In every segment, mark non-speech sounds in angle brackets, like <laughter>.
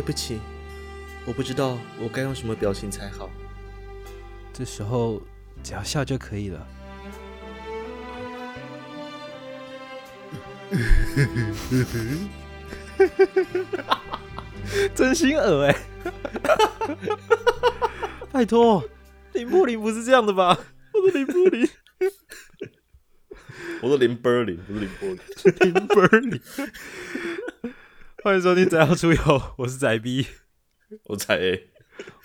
对不起，我不知道我该用什么表情才好。这时候只要笑就可以了。<laughs> 真心恶哎、拜托，林柏林不是这样的吧？我的林柏林，我是林波林，不是林波林。<laughs> 林柏林。欢迎收听《宅要出游》，<laughs> 我是宅 B。我宅 A，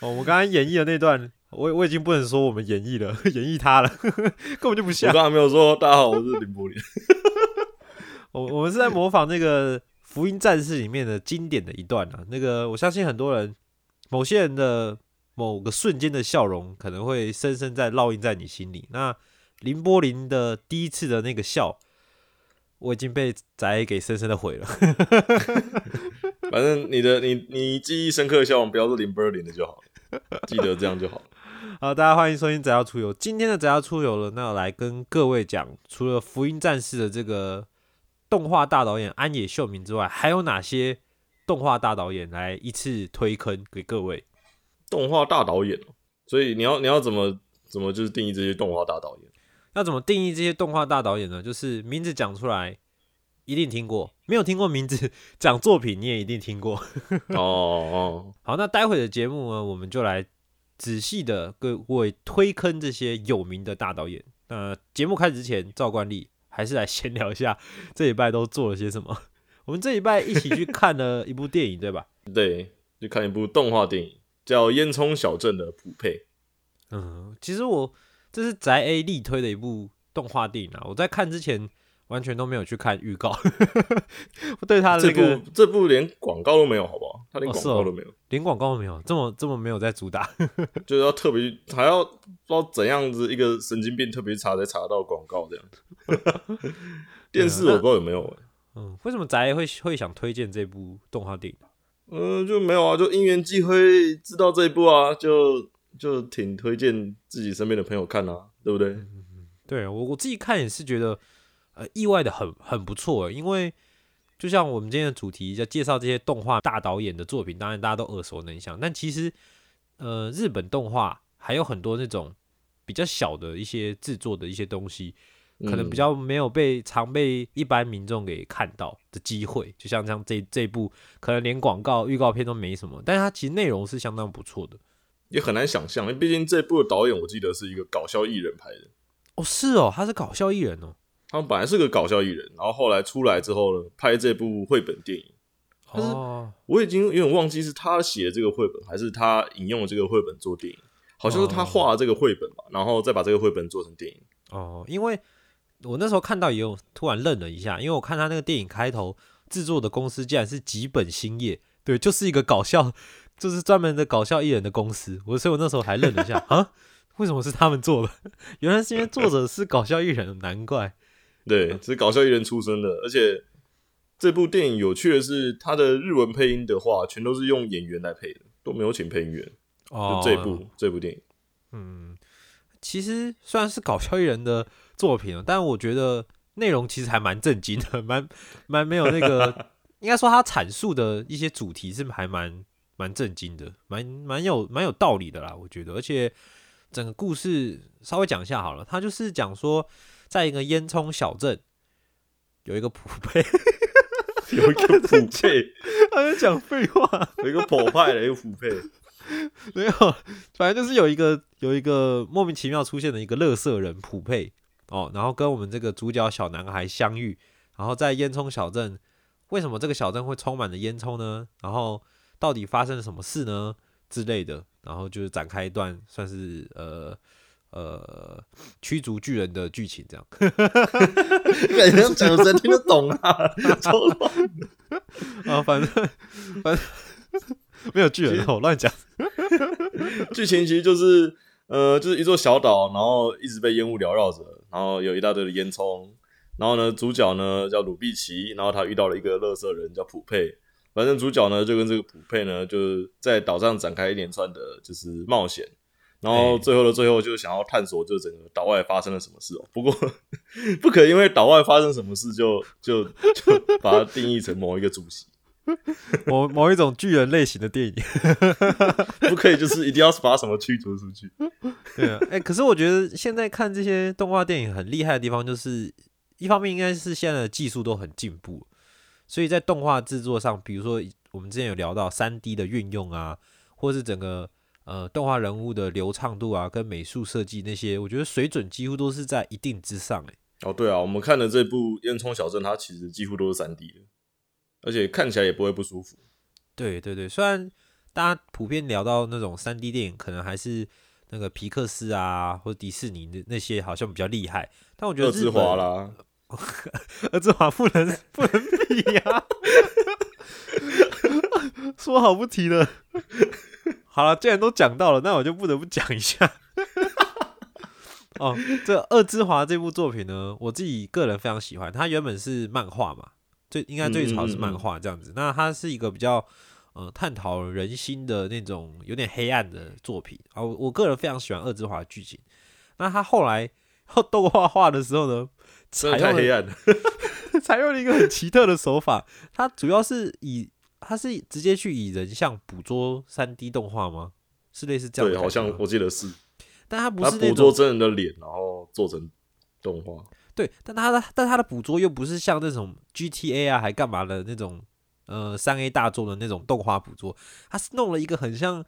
哦，我刚刚演绎的那段，我我已经不能说我们演绎了，<laughs> 演绎他了，<laughs> 根本就不像我刚。才没有说大家好，我是林柏林。我我们是在模仿那个《福音战士》里面的经典的一段啊。那个我相信很多人，某些人的某个瞬间的笑容，可能会深深在烙印在你心里。那林波林的第一次的那个笑，我已经被宅给深深的毁了。<laughs> 反正你的你你记忆深刻的笑容，不要是林波林的就好了，记得这样就好了。<laughs> 好，大家欢迎收听《宅要出游》。今天的《宅要出游》了，那我来跟各位讲，除了《福音战士》的这个动画大导演安野秀明之外，还有哪些动画大导演来一次推坑给各位？动画大导演哦，所以你要你要怎么怎么就是定义这些动画大导演？要怎么定义这些动画大导演呢？就是名字讲出来，一定听过；没有听过名字讲作品，你也一定听过。<laughs> 哦哦，好，那待会的节目呢，我们就来仔细的各位推坑这些有名的大导演。那节目开始之前，照惯例还是来闲聊一下这礼拜都做了些什么。我们这礼拜一起去看了一部电影，对吧？<laughs> 对，去看一部动画电影叫《烟囱小镇的普配》。嗯，其实我这是宅 A 力推的一部动画电影啊。我在看之前完全都没有去看预告，我 <laughs> 对他的这那个部这部连广告都没有，好不好？他连广告都没有，连广告都没有，这么这么没有在主打。<laughs> 就是要特别还要不知道怎样子一个神经病特别查才查到广告这样子。<laughs> 电视我不知道有没有、欸，嗯，为什么宅 A 会会想推荐这部动画电影？嗯、就没有啊，就因缘际会知道这一部啊，就就挺推荐自己身边的朋友看啊，对不对？对我我自己看也是觉得，呃，意外的很很不错，因为就像我们今天的主题要介绍这些动画大导演的作品，当然大家都耳熟能详，但其实呃，日本动画还有很多那种比较小的一些制作的一些东西，可能比较没有被常被一般民众给看到的机会，就像像这这部可能连广告预告片都没什么，但是它其实内容是相当不错的。也很难想象，因为毕竟这部的导演我记得是一个搞笑艺人拍的，哦，是哦，他是搞笑艺人哦。他们本来是个搞笑艺人，然后后来出来之后呢，拍这部绘本电影。但是哦，我已经有点忘记是他写的这个绘本，还是他引用了这个绘本做电影，好像是他画了这个绘本吧，然后再把这个绘本做成电影。哦，因为我那时候看到也有突然愣了一下，因为我看他那个电影开头制作的公司竟然是吉本兴业，对，就是一个搞笑，就是专门的搞笑艺人的公司。我所以我那时候还愣了一下啊，为什么是他们做的？<laughs> 原来是因为作者是搞笑艺人，难怪。对，是搞笑艺人出身的，而且这部电影有趣的是，它的日文配音的话，全都是用演员来配的，都没有请配音员。哦就这部、这部电影，嗯，其实虽然是搞笑艺人的作品，但我觉得内容其实还蛮震惊的，蛮蛮没有那个，<laughs> 应该说他阐述的一些主题是还蛮蛮震惊的，蛮蛮有蛮有道理的啦，我觉得。而且整个故事稍微讲一下好了，他就是讲说，在一个烟囱小镇有一个普配，<laughs> 有一个普配，他在讲废话。<laughs> 有一个普派的一个普配，没有，反正就是有一个有一个莫名其妙出现的一个乐色人普配，哦，然后跟我们这个主角小男孩相遇，然后在烟囱小镇，为什么这个小镇会充满了烟囱呢？然后到底发生了什么事呢？之类的，然后就是展开一段算是呃呃驱逐巨人的剧情这样。感觉讲谁听得懂啊？<laughs> 超乱啊，反正反正没有巨人，我乱讲。剧情其实就是呃，就是一座小岛，然后一直被烟雾缭绕着，然后有一大堆的烟囱。然后呢，主角呢叫鲁碧奇，然后他遇到了一个乐色人叫普佩。反正主角呢就跟这个普佩呢，就是在岛上展开一连串的，就是冒险。然后最后的最后，就想要探索，就整个岛外发生了什么事哦。不过 <laughs> 不可因为岛外发生什么事，就就就把它定义成某一个主席，<laughs> 某某一种巨人类型的电影，<laughs> 不可以就是一定要把什么驱逐出去。对啊，哎，可是我觉得现在看这些动画电影很厉害的地方，就是一方面应该是现在的技术都很进步，所以在动画制作上，比如说我们之前有聊到三 D 的运用啊，或是整个。呃，动画人物的流畅度啊，跟美术设计那些，我觉得水准几乎都是在一定之上。哎，哦，对啊，我们看的这部《烟囱小镇》，它其实几乎都是三 D 的，而且看起来也不会不舒服。对对对，虽然大家普遍聊到那种三 D 电影，可能还是那个皮克斯啊，或者迪士尼的那些好像比较厉害，但我觉得日二之华不能 <laughs> 不能比呀，<laughs> 说好不提了。好了，既然都讲到了，那我就不得不讲一下。哦，这《二之华》这部作品呢，我自己个人非常喜欢。它原本是漫画嘛，最应该最早是漫画这样子。那它是一个比较呃探讨人心的那种有点黑暗的作品啊。我我个人非常喜欢《二之华》的剧情。那他后来 <laughs> 动画化的时候呢，采用黑暗了，<laughs> 采用了一个很奇特的手法。它主要是以它是直接去以人像捕捉三 D 动画吗？是类似这样？对，好像我记得是。但它不是捕捉真人的脸，然后做成动画。对，但它的但它的捕捉又不是像那种 GTA 啊，还干嘛的那种呃三 A 大作的那种动画捕捉，它是弄了一个很像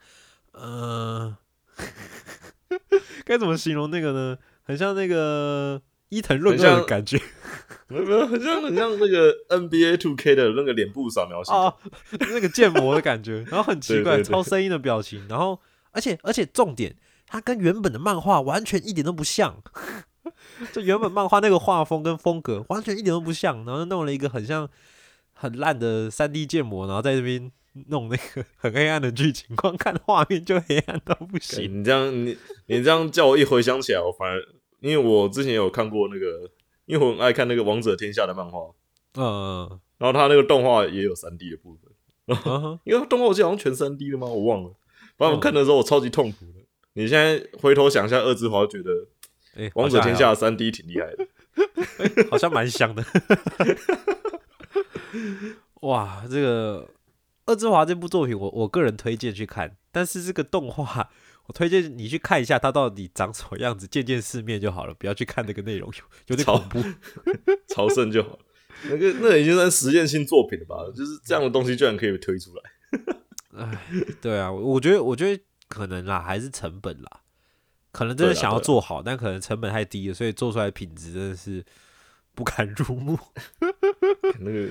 呃，<laughs> 该怎么形容那个呢？很像那个伊藤润二的感觉。<laughs> 没有没有，很像很像那个 NBA Two K 的那个脸部扫描哦，那个建模的感觉，然后很奇怪，超声音的表情，然后而且而且重点，它跟原本的漫画完全一点都不像，<laughs> 就原本漫画那个画风跟风格完全一点都不像，然后弄了一个很像很烂的三 D 建模，然后在这边弄那个很黑暗的剧情，光看画面就黑暗到不行。你这样你你这样叫我一回想起来，我反而因为我之前有看过那个。因为我很爱看那个《王者天下》的漫画，嗯，然后他那个动画也有三 D 的部分，因为动画我记得好像全三 D 的吗？我忘了。反正我看的时候我超级痛苦的。你现在回头想一下，二之华觉得，哎，《王者天下》三 D 挺厉害的，好像蛮香的。哇，这个二之华这部作品，我我个人推荐去看，但是这个动画。我推荐你去看一下它到底长什么样子，见见世面就好了，不要去看那个内容，有有点恐怖。<laughs> 朝圣就好，那个那已经算实验性作品了吧？就是这样的东西居然可以推出来。<laughs> 哎，对啊，我觉得我觉得可能啦，还是成本啦，可能真的想要做好，但可能成本太低了，所以做出来品质真的是不堪入目。<laughs> 那个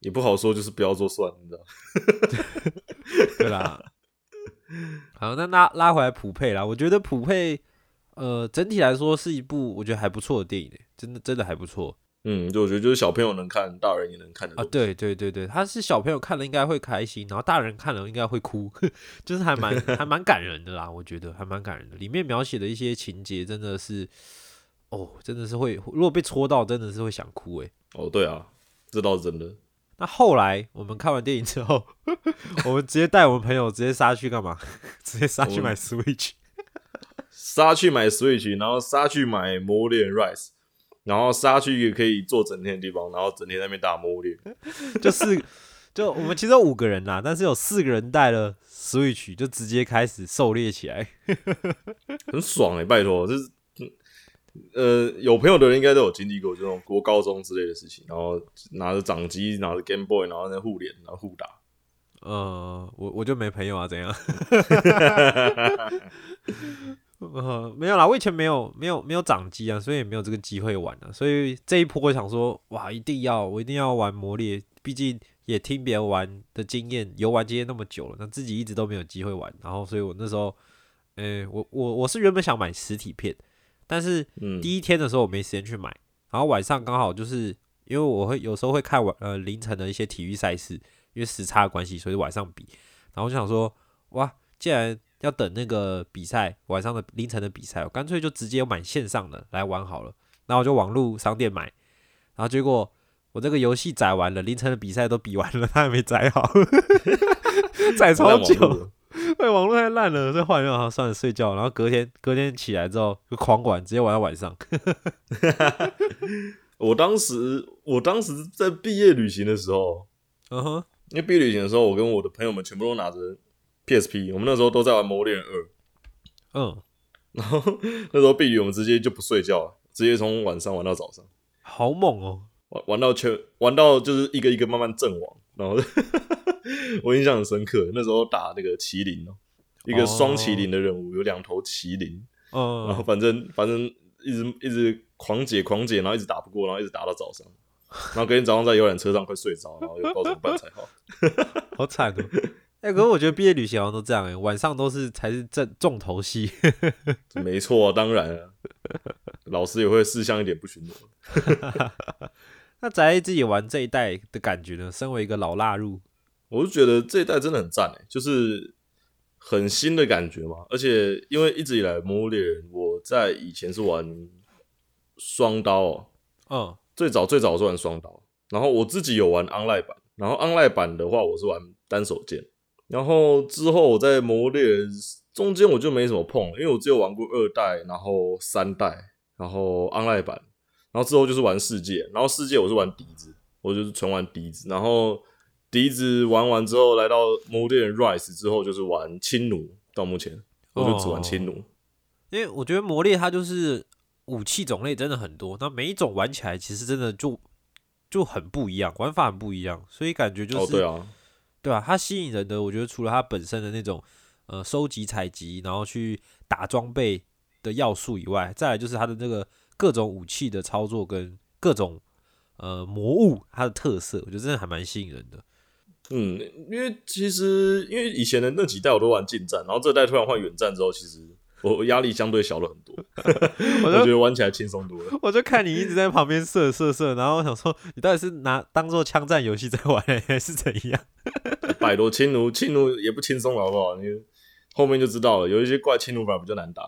也不好说，就是不要做算，你知道？对啦。<laughs> 好，那拉拉回来普配啦，我觉得普配，呃，整体来说是一部我觉得还不错的电影，真的真的还不错。嗯，就我觉得就是小朋友能看，大人也能看的啊。对对对对，他是小朋友看了应该会开心，然后大人看了应该会哭，<laughs> 就是还蛮 <laughs> 还蛮感人的啦。我觉得还蛮感人的，里面描写的一些情节真的是，哦，真的是会，如果被戳到，真的是会想哭哎。哦，对啊，这倒是真的。那后来我们看完电影之后，<laughs> 我们直接带我们朋友直接杀去干嘛？<laughs> 直接杀去买 Switch，杀去买 Switch，然后杀去买魔猎 Rise，然后杀去一个可以坐整天的地方，然后整天在那边打魔猎。<laughs> 就是就我们其实有五个人啦，但是有四个人带了 Switch，就直接开始狩猎起来，很爽哎！拜托，就是。呃，有朋友的人应该都有经历过这种国高中之类的事情，然后拿着掌机，拿着 Game Boy，然后在互联，然后互打。呃，我我就没朋友啊，怎样？<laughs> 呃，没有啦，我以前没有没有没有掌机啊，所以也没有这个机会玩啊。所以这一波我想说，哇，一定要我一定要玩魔猎，毕竟也听别人玩的经验，游玩经验那么久了，那自己一直都没有机会玩。然后，所以我那时候，呃，我我我是原本想买实体片，但是嗯，第一天的时候我没时间去买，然后晚上刚好就是因为我会有时候会看晚呃凌晨的一些体育赛事，因为时差的关系，所以晚上比。然后我就想说，哇，既然要等那个比赛晚上的凌晨的比赛，我干脆就直接买线上的来玩好了。然后我就网络商店买，然后结果我这个游戏载完了，凌晨的比赛都比完了，他还没载好，<laughs> 载超久。络对，网络太烂了，所以后来就好算了，睡觉。然后隔天隔天起来之后就狂玩，直接玩到晚上。<laughs> 我当时我当时在毕业旅行的时候，嗯哼，因为毕业旅行的时候，我跟我的朋友们全部都拿着 PSP，我们那时候都在玩《魔猎人二》，嗯，然后那时候毕旅我们直接就不睡觉了，直接从晚上玩到早上，好猛哦！玩玩到全玩到就是一个一个慢慢阵亡，然后 <laughs> 我印象很深刻，那时候打那个麒麟哦，一个双麒麟的任务，有两头麒麟，嗯，然后反正反正一直一直狂解狂解，然后一直打不过，然后一直打到早上，然后隔天早上在游览车上快睡着，然后又不知道怎么办才好。好惨哦。<laughs> 哎、可是我觉得毕业旅行好像都这样哎、晚上都是才是正重头戏。没错、啊，当然啊，老师也会事项一点不许我。那宅自己玩这一代的感觉呢？身为一个老腊入，我就觉得这一代真的很赞诶，就是很新的感觉嘛。而且因为一直以来《魔物猎人》，我在以前是玩双刀哦，嗯，最早最早是玩双刀，然后我自己有玩 online 版，然后 online 版的话我是玩单手剑，然后之后我在《魔物猎人》中间我就没什么碰，因为我只有玩过二代，然后三代，然后 online 版，然后之后就是玩世界，然后世界我是玩笛子，我就是纯玩笛子，然后笛子玩完之后来到《魔物猎人 Rise》之后就是玩轻弩，到目前我就只玩轻弩。因为我觉得魔猎它就是武器种类真的很多，那每一种玩起来其实真的就就很不一样，玩法很不一样，所以感觉就是哦，对啊，对啊，它吸引人的，我觉得除了它本身的那种呃收集采集，然后去打装备的要素以外，再来就是它的那个各种武器的操作跟各种呃魔物它的特色，我觉得真的还蛮吸引人的。嗯，因为其实因为以前的那几代我都玩近战，然后这代突然换远战之后，其实我压力相对小了很多，<laughs> 我觉得玩起来轻松多了。我就看你一直在旁边射射射，然后我想说你到底是拿当做枪战游戏在玩，还是怎样？百多轻弩，轻弩也不轻松了，好不好？你后面就知道了，有一些怪轻弩反而比较难打。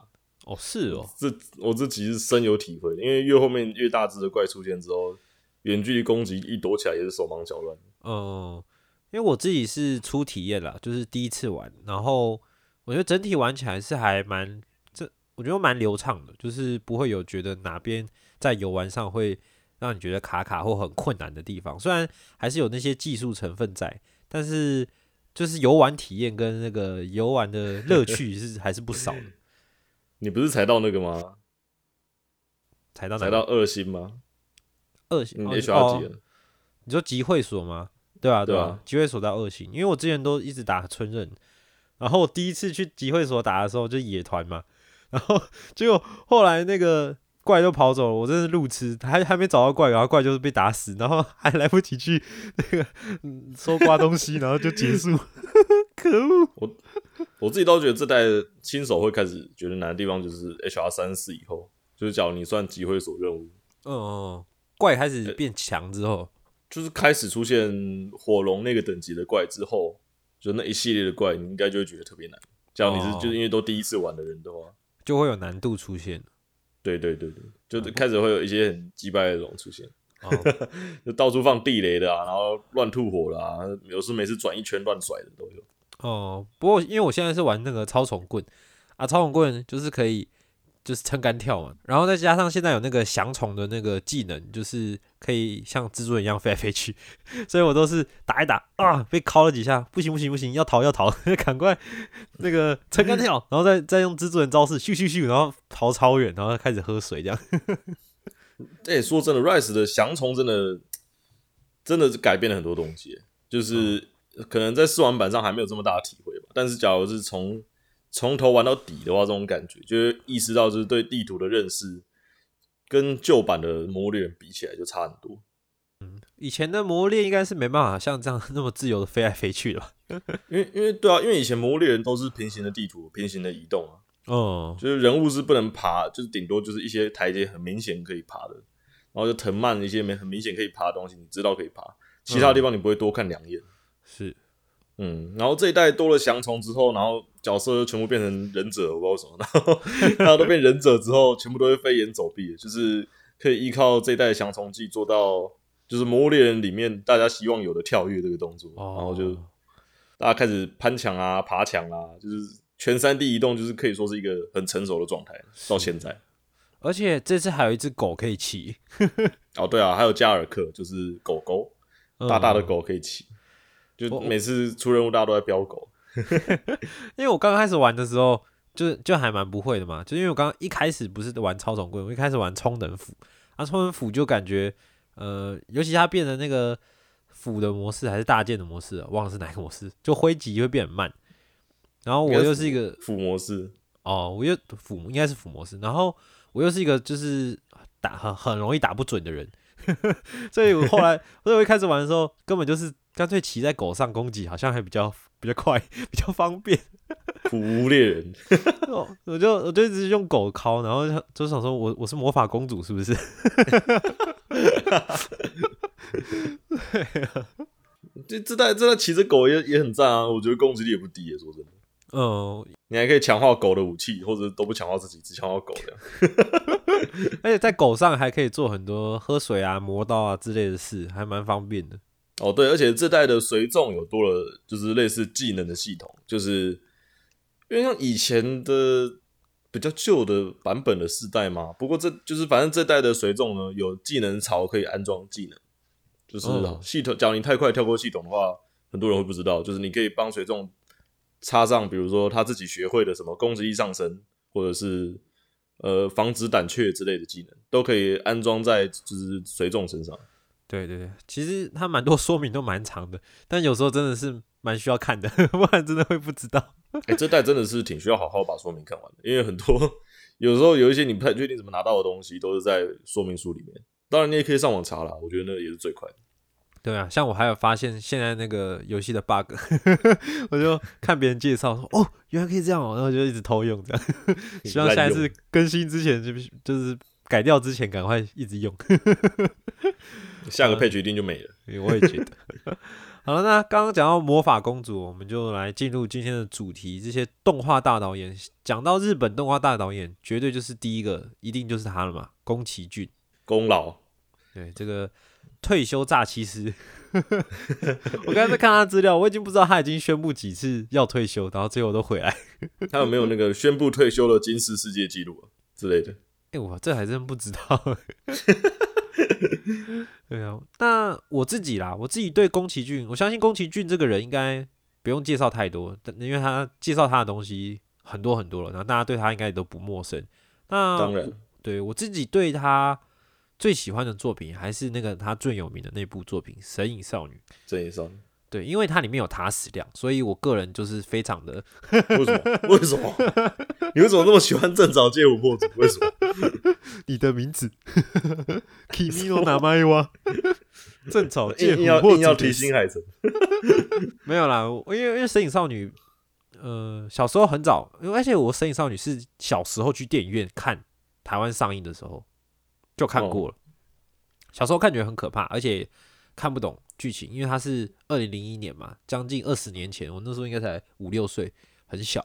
哦，是哦，这我自己是深有体会，因为越后面越大只的怪出现之后，远距离攻击一躲起来也是手忙脚乱。嗯，因为我自己是初体验啦，就是第一次玩，然后我觉得整体玩起来是还蛮这，我觉得蛮流畅的，就是不会有觉得哪边在游玩上会让你觉得卡卡或很困难的地方。虽然还是有那些技术成分在，但是就是游玩体验跟那个游玩的乐趣是还是不少的。你不是才到那个吗？才到哪才到二星吗？二星你了？你说集会所吗？对啊，对啊对啊，集会所到二星，因为我之前都一直打春刃，然后我第一次去集会所打的时候就野团嘛，然后结果后来那个怪都跑走了，我真是路痴，还还没找到怪，然后怪就是被打死，然后还来不及去那个 <laughs> 嗯搜刮东西，然后就结束，可恶！我我自己倒觉得这代新手会开始觉得难的地方就是 HR 三四以后，就是假如你算集会所任务，嗯，怪开始变强之后，就是开始出现火龙那个等级的怪之后，就那一系列的怪，你应该就会觉得特别难。假如你是哦就是因为都第一次玩的人的话，就会有难度出现。对对对对，就是开始会有一些很击败的龙出现，哦，<laughs> 就到处放地雷的啊，然后乱吐火啦啊，有时每次转一圈乱甩的都有。哦，不过因为我现在是玩那个超虫棍啊，超虫棍就是可以就是撑杆跳嘛，然后再加上现在有那个降虫的那个技能，就是可以像蜘蛛人一样飞来飞去，<laughs> 所以我都是打一打啊，被敲了几下，不行不行不行，要逃要逃，<laughs> 赶快那个撑杆跳，然后再再用蜘蛛人招式咻咻咻，然后逃超远，然后开始喝水这样。<laughs> 哎、说真的，Rise 的降虫真的真的是改变了很多东西，就是可能在试玩版上还没有这么大的体会吧。但是假如是从从头玩到底的话，这种感觉就是意识到，就是对地图的认识跟旧版的《魔猎人》比起来就差很多。嗯以前的魔猎应该是没办法像这样那么自由的飞来飞去的吧？因为因为对啊，因为以前《魔猎人》都是平行的地图，平行的移动啊，哦，就是人物是不能爬，就是顶多就是一些台阶很明显可以爬的，然后就藤蔓一些没很明显可以爬的东西，你知道可以爬，其他地方你不会多看两眼。是。嗯，然后这一代多了翔虫之后，然后角色就全部变成忍者，我不知道为什么，<laughs> 然后大家都变忍者之后，全部都会飞檐走壁，就是可以依靠这一代的降虫技做到，就是《魔物猎人》里面大家希望有的跳跃这个动作，哦。然后就大家开始攀墙啊、爬墙啊，就是全三 D 移动，就是可以说是一个很成熟的状态，到现在。而且这次还有一只狗可以骑，<laughs> 哦，对啊，还有加尔克，就是狗狗，嗯大大的狗可以骑，就每次出任务大家都在飙狗。<laughs> 因为我刚开始玩的时候，就是就还蛮不会的嘛，就因为我刚刚一开始不是玩超总棍，我一开始玩充能斧，啊，充能斧就感觉，呃，尤其它变成那个斧的模式还是大剑的模式、啊，忘了是哪个模式，就挥击会变很慢。然后我又是一个斧模式，哦，我又斧应该是斧模式，然后我又是一个就是打很很容易打不准的人，<laughs> 所以我后来，所以我一开始玩的时候，根本就是干脆骑在狗上攻击，好像还比较 <laughs> 比较快，<laughs> 比较方便。普无猎人。<laughs> 哦我就我就一直用狗敲，然后就就想说我我是魔法公主是不是？这这代这代骑着狗也也很赞啊，我觉得攻击力也不低耶。说真的，嗯，你还可以强化狗的武器，或者都不强化自己，只强化狗这样。而且在狗上还可以做很多喝水啊、磨刀啊之类的事，还蛮方便的。哦，对，而且这代的随众有多了，就是类似技能的系统，就是因为像以前的比较旧的版本的世代嘛。不过这就是反正这代的随众呢，有技能槽可以安装技能，就是哦系统，假如你太快跳过系统的话，很多人会不知道，就是你可以帮随众插上，比如说他自己学会的什么攻击力上升，或者是呃防止胆怯之类的技能，都可以安装在就是随众身上。对对对，其实它蛮多说明都蛮长的，但有时候真的是蛮需要看的，<laughs> 不然真的会不知道。哎、这代真的是挺需要好好把说明看完的，因为很多有时候有一些你不太确定怎么拿到的东西，都是在说明书里面。当然，你也可以上网查啦，我觉得那也是最快的。对啊，像我还有发现现在那个游戏的 bug，<laughs> 我就看别人介绍说，哦，原来可以这样哦，然后就一直偷用这样。<laughs> 希望下一次更新之前就就是改掉之前赶快一直用。<laughs> 下个配角一定就没了。<laughs> 我也觉得。<laughs> 好了，那刚刚讲到魔法公主，我们就来进入今天的主题。这些动画大导演，讲到日本动画大导演，绝对就是第一个，一定就是他了嘛，宫崎骏。功劳对，这个退休诈欺师。我刚才在看他资料，我已经不知道他已经宣布几次要退休，然后最后都回来。他有没有那个宣布退休的金氏世界纪录啊之类的？哎、我这还真不知道。<laughs> 对啊，那我自己啦，我自己对宫崎骏，我相信宫崎骏这个人应该不用介绍太多，但因为他介绍他的东西很多很多了，然后大家对他应该也都不陌生。那当然，对我自己对他最喜欢的作品还是那个他最有名的那部作品《神隐少女》。神隐少女。对，因为它里面有塔矢亮，所以我个人就是非常的为什么？为什么？<laughs> 你为什么那么喜欢正早介琥珀主？为什么？你的名字 <laughs> Kimi no namae wa <laughs> 正草介硬硬要琥珀硬要提新海诚？没有啦，我因为因为《神隐少女》，呃，小时候很早，因为而且我《神隐少女》是小时候去电影院看台湾上映的时候就看过了。小时候看觉得很可怕，而且看不懂剧情，因为它是二零零一年嘛，将近二十年前，我那时候应该才五六岁，很小。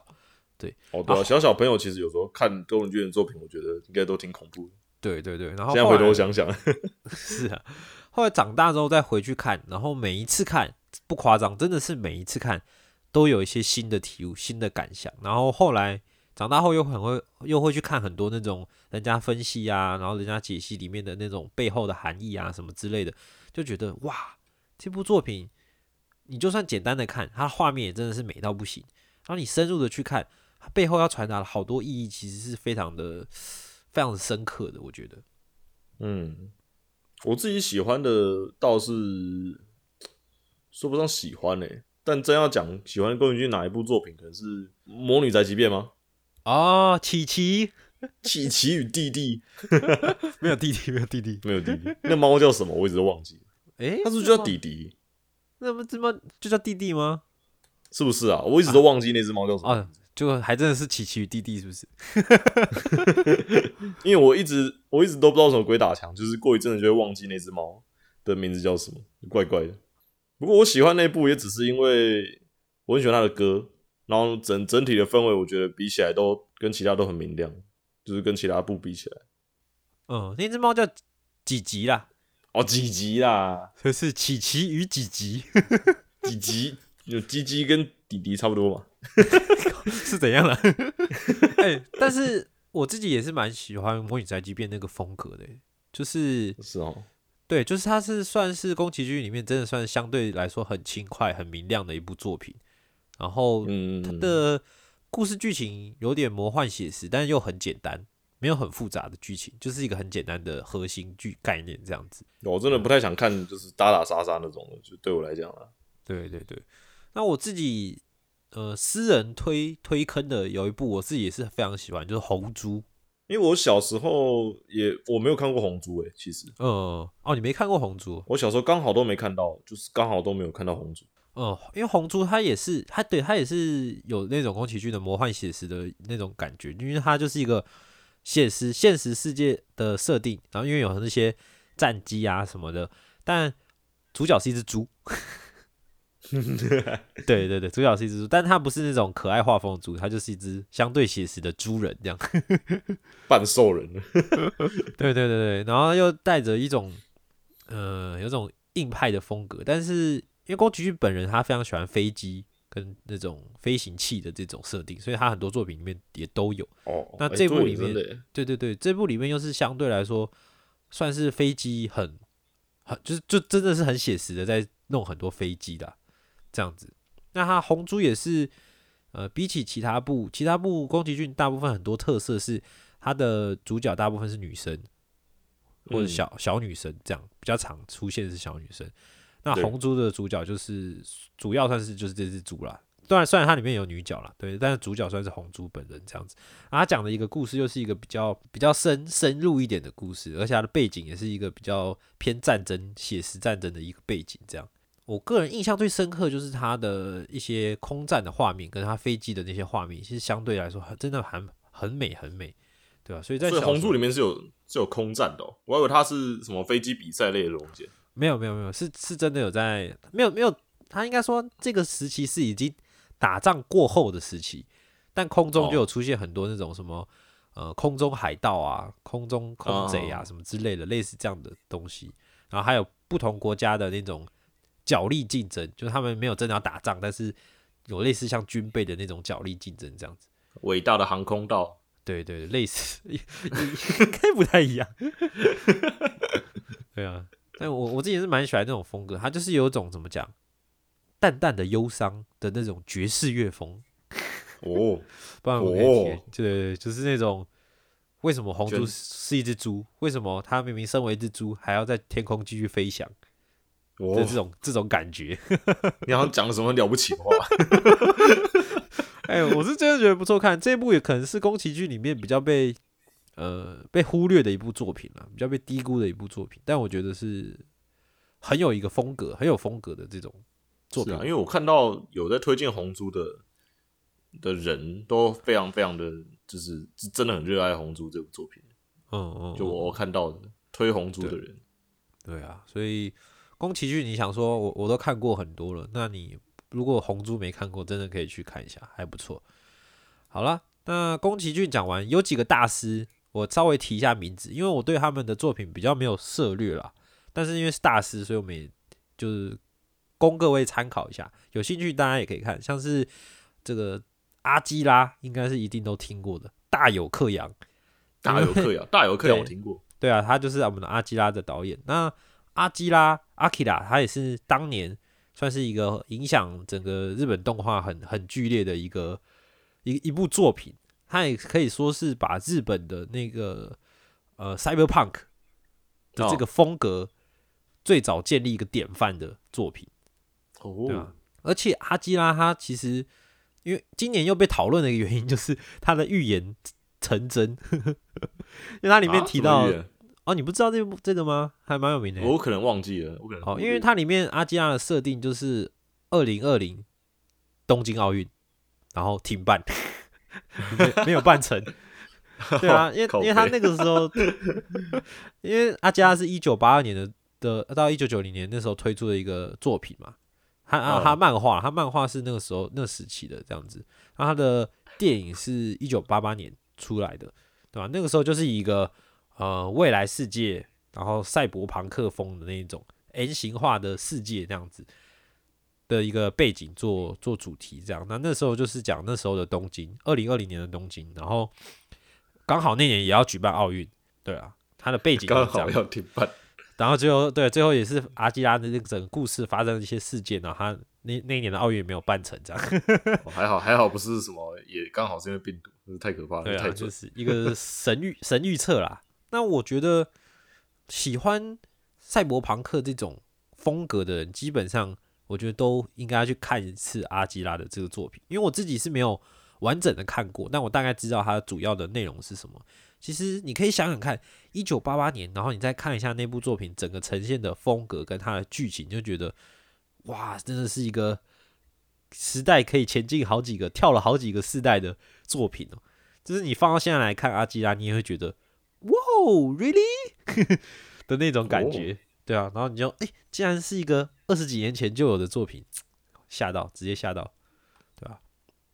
哦，对啊，小小朋友其实有时候看宫崎骏的作品，我觉得应该都挺恐怖的。对对对，然后现在回头想想，<laughs> 是啊，后来长大之后再回去看，然后每一次看不夸张，真的是每一次看都有一些新的体悟、新的感想。然后后来长大后又很会又会去看很多那种人家分析啊，然后人家解析里面的那种背后的含义啊什么之类的，就觉得哇，这部作品你就算简单的看，它画面也真的是美到不行。然后你深入的去看，它背后要传达的好多意义，其实是非常的、非常的深刻的，我觉得。嗯，我自己喜欢的倒是说不上喜欢呢、但真要讲喜欢宫崎骏哪一部作品，可能是《魔女宅急便》吗？哦，琪琪 <laughs> 琪琪与弟弟 <laughs> 没有弟弟，没有弟弟。没有弟弟，那猫叫什么？我一直都忘记了。诶，它是不是叫弟弟？那不这么就叫弟弟吗？是不是啊？我一直都忘记那只猫叫什么，啊，就还真的是琪琪与弟弟，是不是？<laughs> 因为我一直我一直都不知道什么鬼打墙，就是过一阵子就会忘记那只猫的名字叫什么，怪怪的。不过我喜欢那部也只是因为我很喜欢他的歌，然后整整体的氛围，我觉得比起来都跟其他都很明亮，就是跟其他部比起来。嗯，那只猫叫几吉啦，哦，几集啦？就 <laughs> 是琪琪与几吉 <laughs> 几集？有鸡鸡跟弟弟差不多嘛？<laughs> 是怎样了？哎、但是我自己也是蛮喜欢《魔女宅急便》那个风格的、就是是哦，对，就是它是算是宫崎骏里面真的算相对来说很轻快、很明亮的一部作品。然后嗯，它的故事剧情有点魔幻写实，但是又很简单，没有很复杂的剧情，就是一个很简单的核心剧概念这样子。我真的不太想看，就是打打杀杀那种的，就对我来讲啊，对对对，那我自己呃私人推推坑的有一部，我自己也是非常喜欢，就是《红猪》。因为我小时候也我没有看过红猪诶、其实呃，哦，你没看过《红猪》？我小时候刚好都没看到，就是刚好都没有看到红猪。嗯，因为红猪它也是，它对它也是有那种宫崎骏的魔幻写实的那种感觉，因为它就是一个写实现实世界的设定，然后因为有那些战机啊什么的，但主角是一只猪。<laughs> 对对对，主角是一只猪，但它不是那种可爱画风的猪，它就是一只相对写实的猪人这样。<laughs> 半兽人，<laughs> 对对对对，然后又带着一种呃有种硬派的风格，但是因为宫崎骏本人他非常喜欢飞机跟那种飞行器的这种设定，所以他很多作品里面也都有。哦，那这部里面对对对，这部里面又是相对来说算是飞机很很就是就真的是很写实的在弄很多飞机的啊、这样子。那他红猪也是呃比起其他部其他部宫崎骏大部分很多特色是他的主角大部分是女生或者嗯小、小女生这样比较常出现的是小女生。那红猪的主角就是主要算是就是这只猪啦，当然虽然它里面有女角啦，对，但是主角算是红猪本人这样子。啊，他讲的一个故事又是一个比较比较深深入一点的故事，而且它的背景也是一个比较偏战争、写实战争的一个背景。这样，我个人印象最深刻就是它的一些空战的画面，跟它飞机的那些画面，其实相对来说很真的很很美很美，对吧、所以在所以小红猪里面是有是有空战的、哦，我还以为它是什么飞机比赛类的东西。没有没有没有，是是真的有在没有没有，他应该说这个时期是已经打仗过后的时期，但空中就有出现很多那种什么、呃空中海盗啊、空中空贼啊哦什么之类的，类似这样的东西。然后还有不同国家的那种角力竞争，就是他们没有真的要打仗，但是有类似像军备的那种角力竞争这样子。伟大的航空道，对对，类似，<laughs> 应该不太一样。<laughs> 对啊，但我我自己是蛮喜欢这种风格，它就是有种怎么讲，淡淡的忧伤的那种爵士乐风。<laughs> 哦，不然我可以贴哦对就是那种为什么红猪是一只猪？为什么它明明身为一只猪，还要在天空继续飞翔？哦这种这种感觉。<laughs> 你好像讲了什么了不起的话？<laughs> 哎，我是真的觉得不错看，这部也可能是宫崎骏里面比较被呃被忽略的一部作品了，比较被低估的一部作品，但我觉得是很有一个风格，很有风格的这种作品。啊，因为我看到有在推荐红猪的的人都非常非常的，就是是真的很热爱红猪这部作品。嗯嗯，就我看到的推红猪的人，对啊，所以宫崎骏，你想说我我都看过很多了，那你如果红猪没看过，真的可以去看一下，还不错。好了，那宫崎骏讲完，有几个大师，我稍微提一下名字，因为我对他们的作品比较没有涉略啦。但是因为是大师，所以我们也就是供各位参考一下，有兴趣大家也可以看，像是这个阿基拉，应该是一定都听过的，大有克洋。大有克洋，大有克洋对我听过，对啊，他就是我们的阿基拉的导演。那阿基拉阿基拉，他也是当年算是一个影响整个日本动画很很剧烈的一个一一部作品。他也可以说是把日本的那个呃 cyberpunk 的这个风格最早建立一个典范的作品。哦，对啊。而且阿基拉他其实因为今年又被讨论的一个原因就是他的预言成真，<laughs> 因为它里面啊？提到、哦，你不知道这部这个吗？还蛮有名的。耶。我可能忘记了，我可能因为它里面阿基拉的设定就是二零二零东京奥运，然后停办，<laughs> 没没有办成。<laughs> 对啊，因为因为他那个时候，<laughs> 因为阿加是一九八二年的的到一九九零年那时候推出的一个作品嘛，他啊嗯他漫画，他漫画是那个时候那时期的这样子，然后他的电影是一九八八年出来的，对吧？那个时候就是一个呃未来世界，然后赛博朋克风的那一种 N 型化的世界这样子的一个背景做做主题，这样。那那时候就是讲那时候的东京，二零二零年的东京，然后刚好那年也要举办奥运，对啊，它的背景刚好要停办，<laughs> 然后最后对最后也是阿基拉的这个整个故事发生了一些事件，然后他那那一年的奥运也没有办成，这样。<laughs> 哦还好还好不是什么，也刚好是因为病毒，太可怕了，对啊，太准。就是一个神预神预测啦。那我觉得喜欢赛博朋克这种风格的人，基本上我觉得都应该去看一次阿基拉的这个作品，因为我自己是没有完整的看过，但我大概知道它主要的内容是什么。其实你可以想想看，一九八八年，然后你再看一下那部作品整个呈现的风格跟它的剧情，就觉得哇，真的是一个时代可以前进好几个、跳了好几个世代的作品哦。就是你放到现在来看阿基拉，你也会觉得哇，really <laughs> 的那种感觉，对啊。然后你就哎、竟然是一个二十几年前就有的作品，吓到，直接吓到，对吧、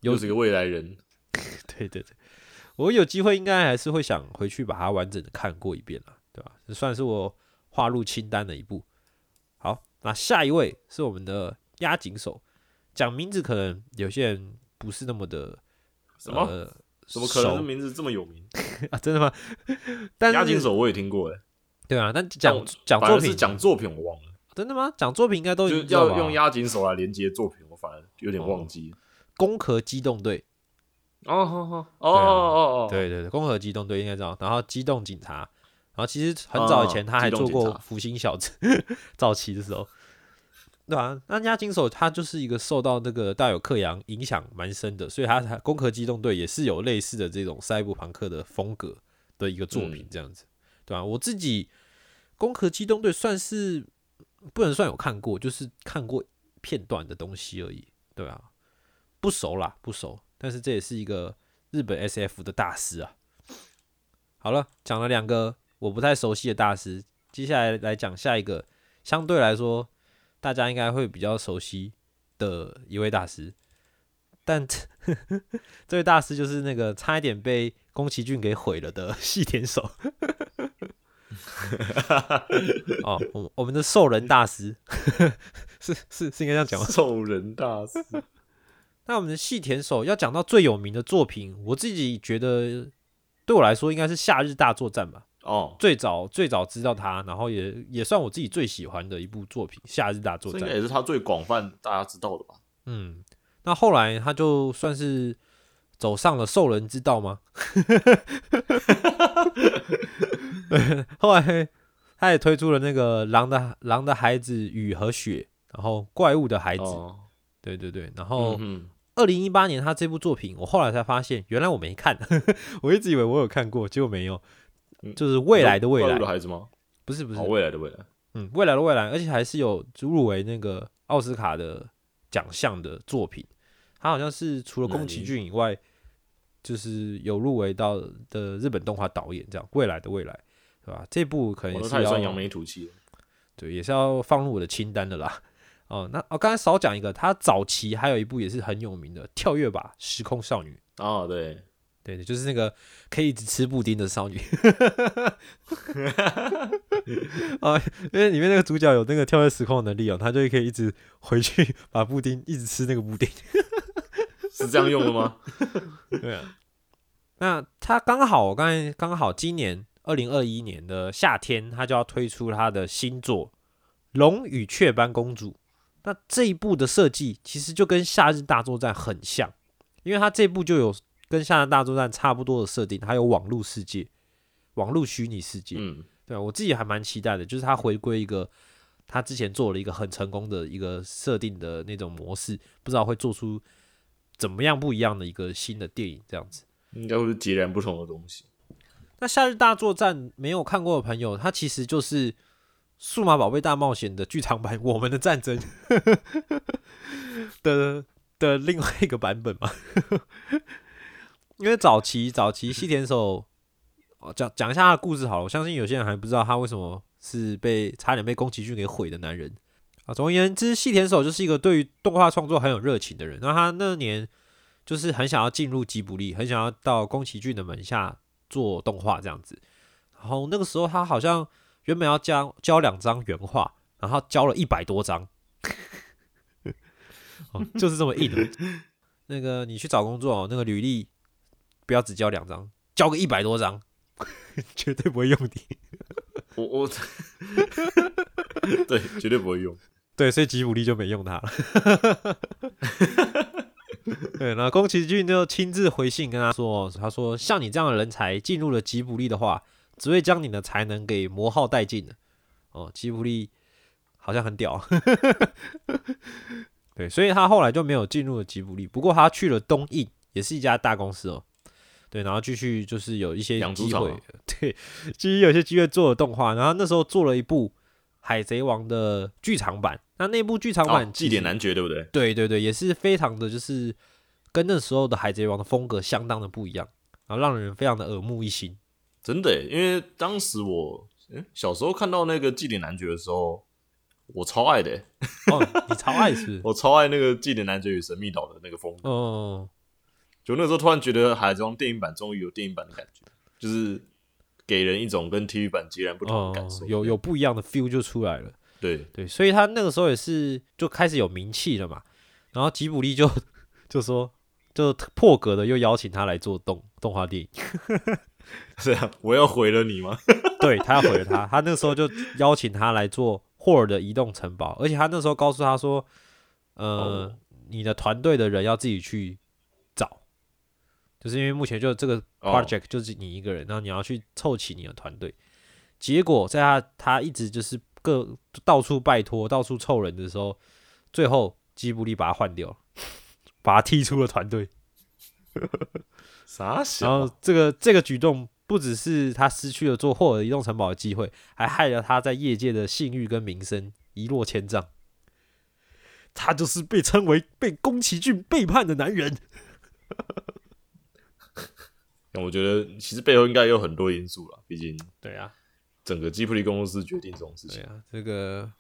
有又是个未来人，<laughs> 对对对，我有机会应该还是会想回去把它完整的看过一遍了，对吧？这算是我划入清单的一部。好，那下一位是我们的押井手，讲名字可能有些人不是那么的什么呃怎么可能名字这么有名？<laughs> 啊？真的吗？<laughs> 但是押井手我也听过，哎，对啊，但但讲讲作品讲作品我忘了，真的吗？讲作品应该都已就要用押井手来连接作品，我反而有点忘记。攻壳机动队，哦哦哦哦哦哦，对对对，攻壳机动队应该知道。然后机动警察，然后其实很早以前哦他还做过福星小子，<laughs> 早期的时候，对啊，那押井守他就是一个受到那个大有克洋影响蛮深的，所以他才攻壳机动队也是有类似的这种赛博朋克的风格的一个作品，嗯。这样子，对啊，我自己攻壳机动队算是不能算有看过，就是看过片段的东西而已，对啊，不熟啦，不熟，但是这也是一个日本 S F 的大师啊。好了，讲了两个我不太熟悉的大师，接下来来讲下一个相对来说大家应该会比较熟悉的一位大师，但 <laughs> 这位大师就是那个差一点被宫崎骏给毁了的 <laughs> 细田守。<laughs> 哦，我我们的兽人大师 <laughs> 是是是应该这样讲吗？兽人大师，那我们的细田守要讲到最有名的作品，我自己觉得对我来说应该是《夏日大作战》吧。哦，最早最早知道他，然后也也算我自己最喜欢的一部作品《夏日大作战这应该》。也是他最广泛大家知道的吧？嗯，那后来他就算是走上了兽人之道吗？对，<laughs> 后来他也推出了那个《狼的狼的孩子雨和雪》，然后《怪物的孩子》哦，对对对，然后嗯二零一八年他这部作品，我后来才发现，原来我没看，<laughs> 我一直以为我有看过，结果没有，嗯。就是未来的未来。的孩子吗？不是不是。哦，，未来的未来，嗯，未来的未来，而且还是有入围那个奥斯卡的奖项的作品。他好像是除了宫崎骏以外，就是有入围到的日本动画导演这样。未来的未来，对吧？这部可能也是要扬眉吐气。对，也是要放入我的清单的啦。哦，那我刚才少讲一个，他早期还有一部也是很有名的《跳跃吧时空少女》。哦，对，对对，就是那个可以一直吃布丁的少女。啊，<laughs> 因为里面那个主角有那个跳跃时空的能力哦，他就可以一直回去 <laughs> 把布丁一直吃那个布丁。<laughs> 是这样用的吗？对啊，那他刚好，我刚才刚好今年二零二一年的夏天，他就要推出他的新作《龙与雀斑公主》。那这一部的设计其实就跟《夏日大作战》很像，因为他这部就有跟《夏日大作战》差不多的设定，还有网络世界、网络虚拟世界。嗯，对啊，我自己还蛮期待的，就是它回归一个他之前做了一个很成功的一个设定的那种模式，不知道会做出怎么样不一样的一个新的电影这样子。应该会是截然不同的东西。那《夏日大作战》没有看过的朋友，它其实就是《数码宝贝大冒险》的剧场版《我们的战争》<laughs> 的的另外一个版本嘛。因为早期早期细田守，讲讲一下他的故事好了。我相信有些人还不知道他为什么是被差点被宫崎骏给毁的男人啊。总而言之，细田守就是一个对于动画创作很有热情的人。那他那年就是很想要进入吉卜力，很想要到宫崎骏的门下做动画这样子。然后那个时候他好像原本要交交两张原画，然后交了一百多张，<laughs> 哦，就是这么硬。那个你去找工作哦，那个履历不要只交两张，交个一百多张，<laughs> 绝对不会用你。我我，<laughs> 对，绝对不会用。对，所以吉卜力就没用他了。<laughs> 对，然后宫崎骏就亲自回信跟他说：“他说像你这样的人才进入了吉卜力的话，只会将你的才能给磨耗殆尽的。”哦，吉卜力好像很屌。对，所以他后来就没有进入了吉卜力，不过他去了东映，也是一家大公司哦。对，然后继续就是有一些机会，对，继续有些机会做了动画，然后那时候做了一部《海贼王》的剧场版。那那部剧场版祭典男爵对不对？对对对，也是非常的就是跟那时候的海贼王的风格相当的不一样，然后让人非常的耳目一新。真的，因为当时我小时候看到那个祭典男爵的时候，我超爱的。哦，你超爱是？<laughs> 我超爱那个祭典男爵与神秘岛的那个风格。哦，就那时候突然觉得海贼王电影版终于有电影版的感觉，就是给人一种跟 TV 版截然不同的感受，有有不一样的 feel 就出来了。对对，所以他那个时候也是就开始有名气了嘛，然后吉卜力就就说就破格的又邀请他来做动动画电影，<laughs> 是啊，我要毁了你吗？<laughs> 对他要毁了他，他那个时候就邀请他来做霍尔的移动城堡，而且他那时候告诉他说，呃，你的团队的人要自己去找，就是因为目前就这个 project 就是你一个人，然后你要去凑齐你的团队，结果在他他一直就是。各到处拜托、到处凑人的时候，最后吉卜力把他换掉了，把他踢出了团队。<laughs> 傻然后这个这个举动不只是他失去了做霍尔移动城堡的机会，还害了他在业界的信誉跟名声一落千丈。他就是被称为被宫崎骏背叛的男人。我觉得其实背后应该有很多因素了，毕竟对啊。整个吉普力公司决定这种事情。对啊，这个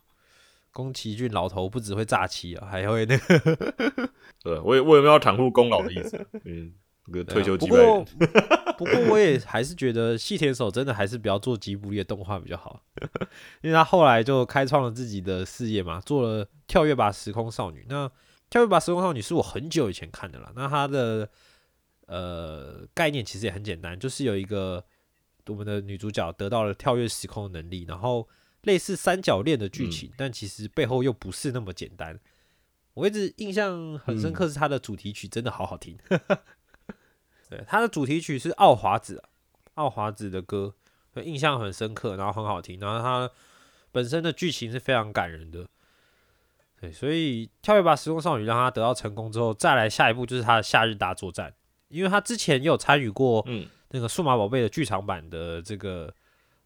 宫崎骏老头不只会诈欺啊，还会那个。<laughs> 对，我也我也没有袒护功劳的意思。嗯，那个退休不过不过我也还是觉得细田守真的还是不要做吉卜力的动画比较好，<laughs> 因为他后来就开创了自己的事业嘛，做了《跳跃吧时空少女》。那《跳跃吧时空少女》是我很久以前看的了。那他的呃概念其实也很简单，就是有一个。我们的女主角得到了跳跃时空的能力，然后类似三角恋的剧情，但其实背后又不是那么简单。我一直印象很深刻是它的主题曲，真的好好听。<laughs> 对，它的主题曲是奥华子，奥华子的歌，印象很深刻，然后很好听。然后它本身的剧情是非常感人的。对，所以跳跃吧时空少女让他得到成功之后，再来下一步就是他的夏日大作战，因为他之前也有参与过，嗯。那个数码宝贝的剧场版的这个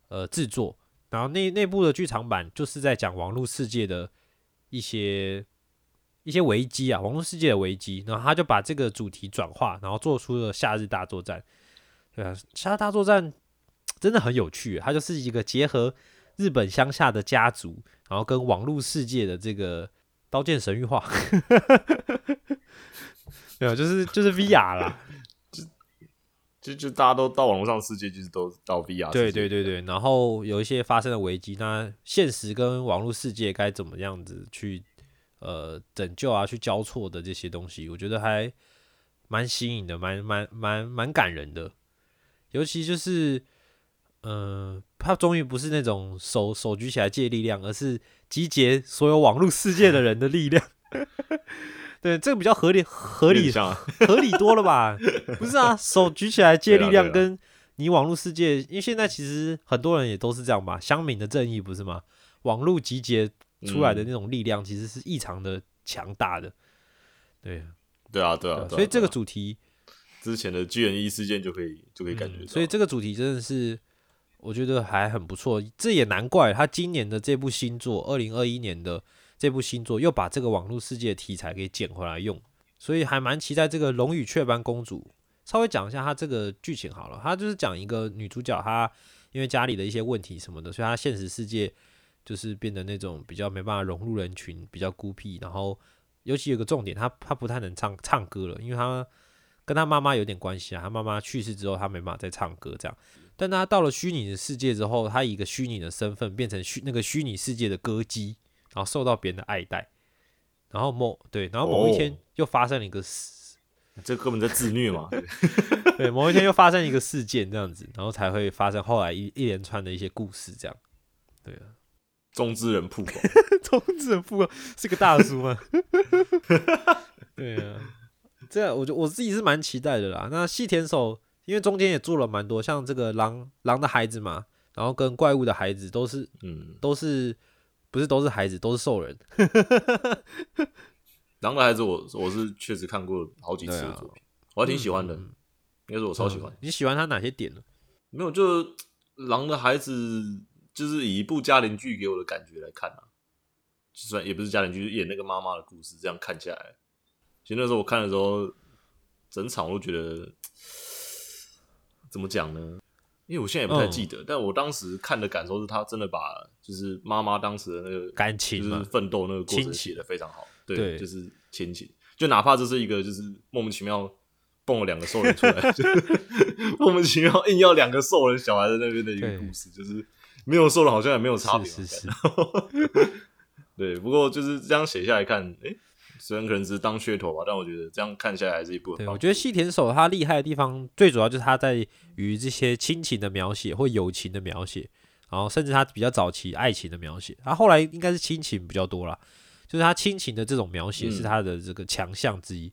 呃制作，然后那那部的剧场版就是在讲网络世界的一些一些危机啊，网络世界的危机，然后他就把这个主题转化，然后做出了夏日大作战。对啊，夏日大作战真的很有趣，它就是一个结合日本乡下的家族，然后跟网络世界的这个刀剑神域化，<laughs> 没有，就是就是 VR 啦。<laughs> 就就大家都到网络上世界，就是都到 VR。对对对对，然后有一些发生的危机，那现实跟网络世界该怎么样子去呃拯救啊，去交错的这些东西，我觉得还蛮新颖的，蛮蛮蛮蛮感人的。尤其就是，嗯，他终于不是那种手手举起来借力量，而是集结所有网络世界的人的力量。对，这个比较合理，合理，合理多了吧？不是啊，手举起来借力量，跟你网络世界，因为现在其实很多人也都是这样吧，乡民的正义不是吗？网络集结出来的那种力量，其实是异常的强大的。对，对啊，对啊，所以这个主题，之前的 G N 一事件就可以就可以感觉，嗯所以这个主题真的是我觉得还很不错。这也难怪他今年的这部新作，二零二一年的这部新作，又把这个网络世界的题材给捡回来用，所以还蛮期待这个《龙与雀斑公主》。稍微讲一下它这个剧情好了，它就是讲一个女主角，她因为家里的一些问题什么的，所以她现实世界就是变得那种比较没办法融入人群，比较孤僻。然后尤其有个重点，她她不太能唱唱歌了，因为她跟她妈妈有点关系啊。她妈妈去世之后，她没办法再唱歌这样。但她到了虚拟的世界之后，她以一个虚拟的身份变成虚那个虚拟世界的歌姬，然后受到别人的爱戴。然后某对，然后某一天哦又发生了一个事。这根本在自虐嘛。对 <laughs> 对，某一天又发生一个事件这样子，然后才会发生后来一一连串的一些故事这样。对啊，中之人曝光，<laughs> 中之人曝光是个大叔吗？<laughs> 对啊，这样我就我自己是蛮期待的啦。那细田守因为中间也做了蛮多，像这个狼狼的孩子嘛，然后跟怪物的孩子都是嗯，都是不是都是孩子，都是兽人。<laughs> 狼的孩子我我是确实看过好几次作品，我还挺喜欢的，嗯应该是我超喜欢嗯。你喜欢他哪些点呢？没有，就狼的孩子就是以一部家庭剧给我的感觉来看啊，就算也不是家庭剧，就是演那个妈妈的故事，这样看下来，其实那时候我看的时候，整场我都觉得怎么讲呢？因为我现在也不太记得，但我当时看的感受是，他真的把就是妈妈当时的那个感情就是奋斗那个过程写的非常好，对，对就是亲情，就哪怕这是一个就是莫名其妙蹦了两个兽人出来，<laughs> 就是莫名其妙硬要两个兽人小孩在那边的一个故事，就是没有兽人好像也没有差别嘛，是是是，<laughs> 对，不过就是这样写下来看，诶、虽然可能只是当噱头吧，但我觉得这样看下来还是一部很对，我觉得细田守他厉害的地方，最主要就是他在于这些亲情的描写或友情的描写，然后甚至他比较早期爱情的描写，他后来应该是亲情比较多啦，就是他亲情的这种描写是嗯。他的这个强项之一。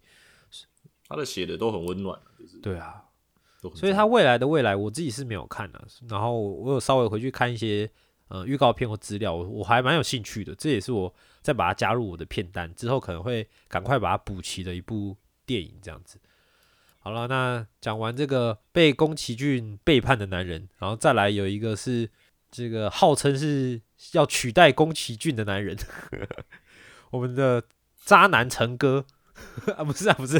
他的写的都很温暖，就是。对啊，所以他未来的未来，我自己是没有看的、然后我有稍微回去看一些呃预告片或资料，我我还蛮有兴趣的，这也是我再把它加入我的片单之后，可能会赶快把它补齐的一部电影这样子。好了，那讲完这个被宫崎骏背叛的男人，然后再来有一个是这个号称是要取代宫崎骏的男人，<laughs> 我们的渣男成哥 <laughs> 啊，不是啊，不是，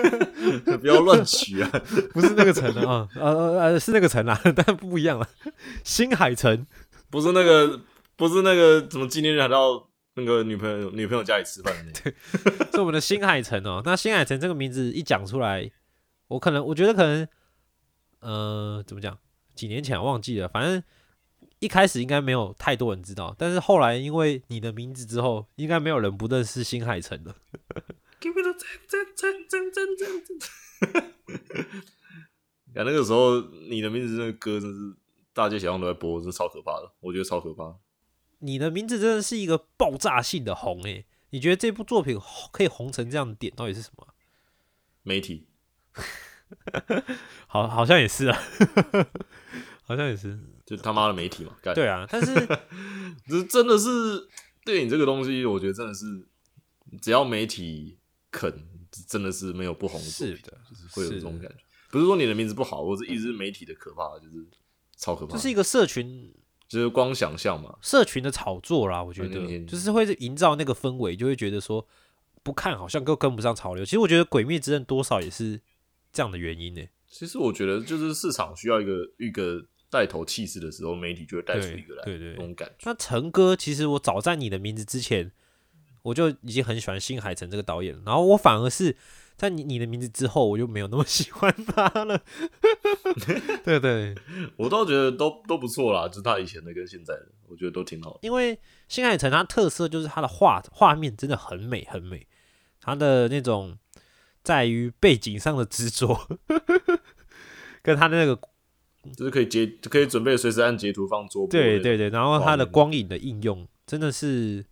<laughs> 不要乱取啊，不是那个城啊，呃呃呃，是那个城啊，但不一样了。新海城，不是那个不是那个什么纪念日还到那个女朋友女朋友家里吃饭的那个，<laughs> 是我们的新海诚哦。那新海诚这个名字一讲出来，我可能我觉得可能，呃，怎么讲？几年前忘记了，反正一开始应该没有太多人知道，但是后来因为你的名字之后，应该没有人不认识新海诚了。<laughs> 啊那个时候你的名字那个歌真是大街小巷都在播，真超可怕的，我觉得超可怕。你的名字真的是一个爆炸性的红诶、你觉得这部作品可以红成这样的点到底是什么啊？媒体 <laughs> 好，好像也是啊，<laughs> 好像也是。就他妈的媒体嘛，对啊，但是 <laughs> 这真的是电影这个东西，我觉得真的是只要媒体肯，真的是没有不红的作品，是的，就是会有这种感觉。不是说你的名字不好，我是一直是媒体的可怕，就是超可怕。这是一个社群就是光想象嘛，社群的炒作啦，我觉得就是会营造那个氛围，就会觉得说不看好像跟跟不上潮流。其实我觉得《鬼灭之刃》多少也是这样的原因呢、其实我觉得就是市场需要一个一个带头气势的时候，媒体就会带出一个来，对对对那种感觉。那陈哥，其实我早在你的名字之前，我就已经很喜欢新海诚这个导演，然后我反而是在你你的名字之后，我就没有那么喜欢他了。<laughs> 对对，我倒觉得都都不错啦，就是他以前的跟现在的，我觉得都挺好的。因为新海诚他特色就是他的画画面真的很美很美，他的那种在于背景上的执着，<laughs> 跟他的那个就是可以截，可以准备随时按截图放桌布。对对对，然后它的光影的应用真的是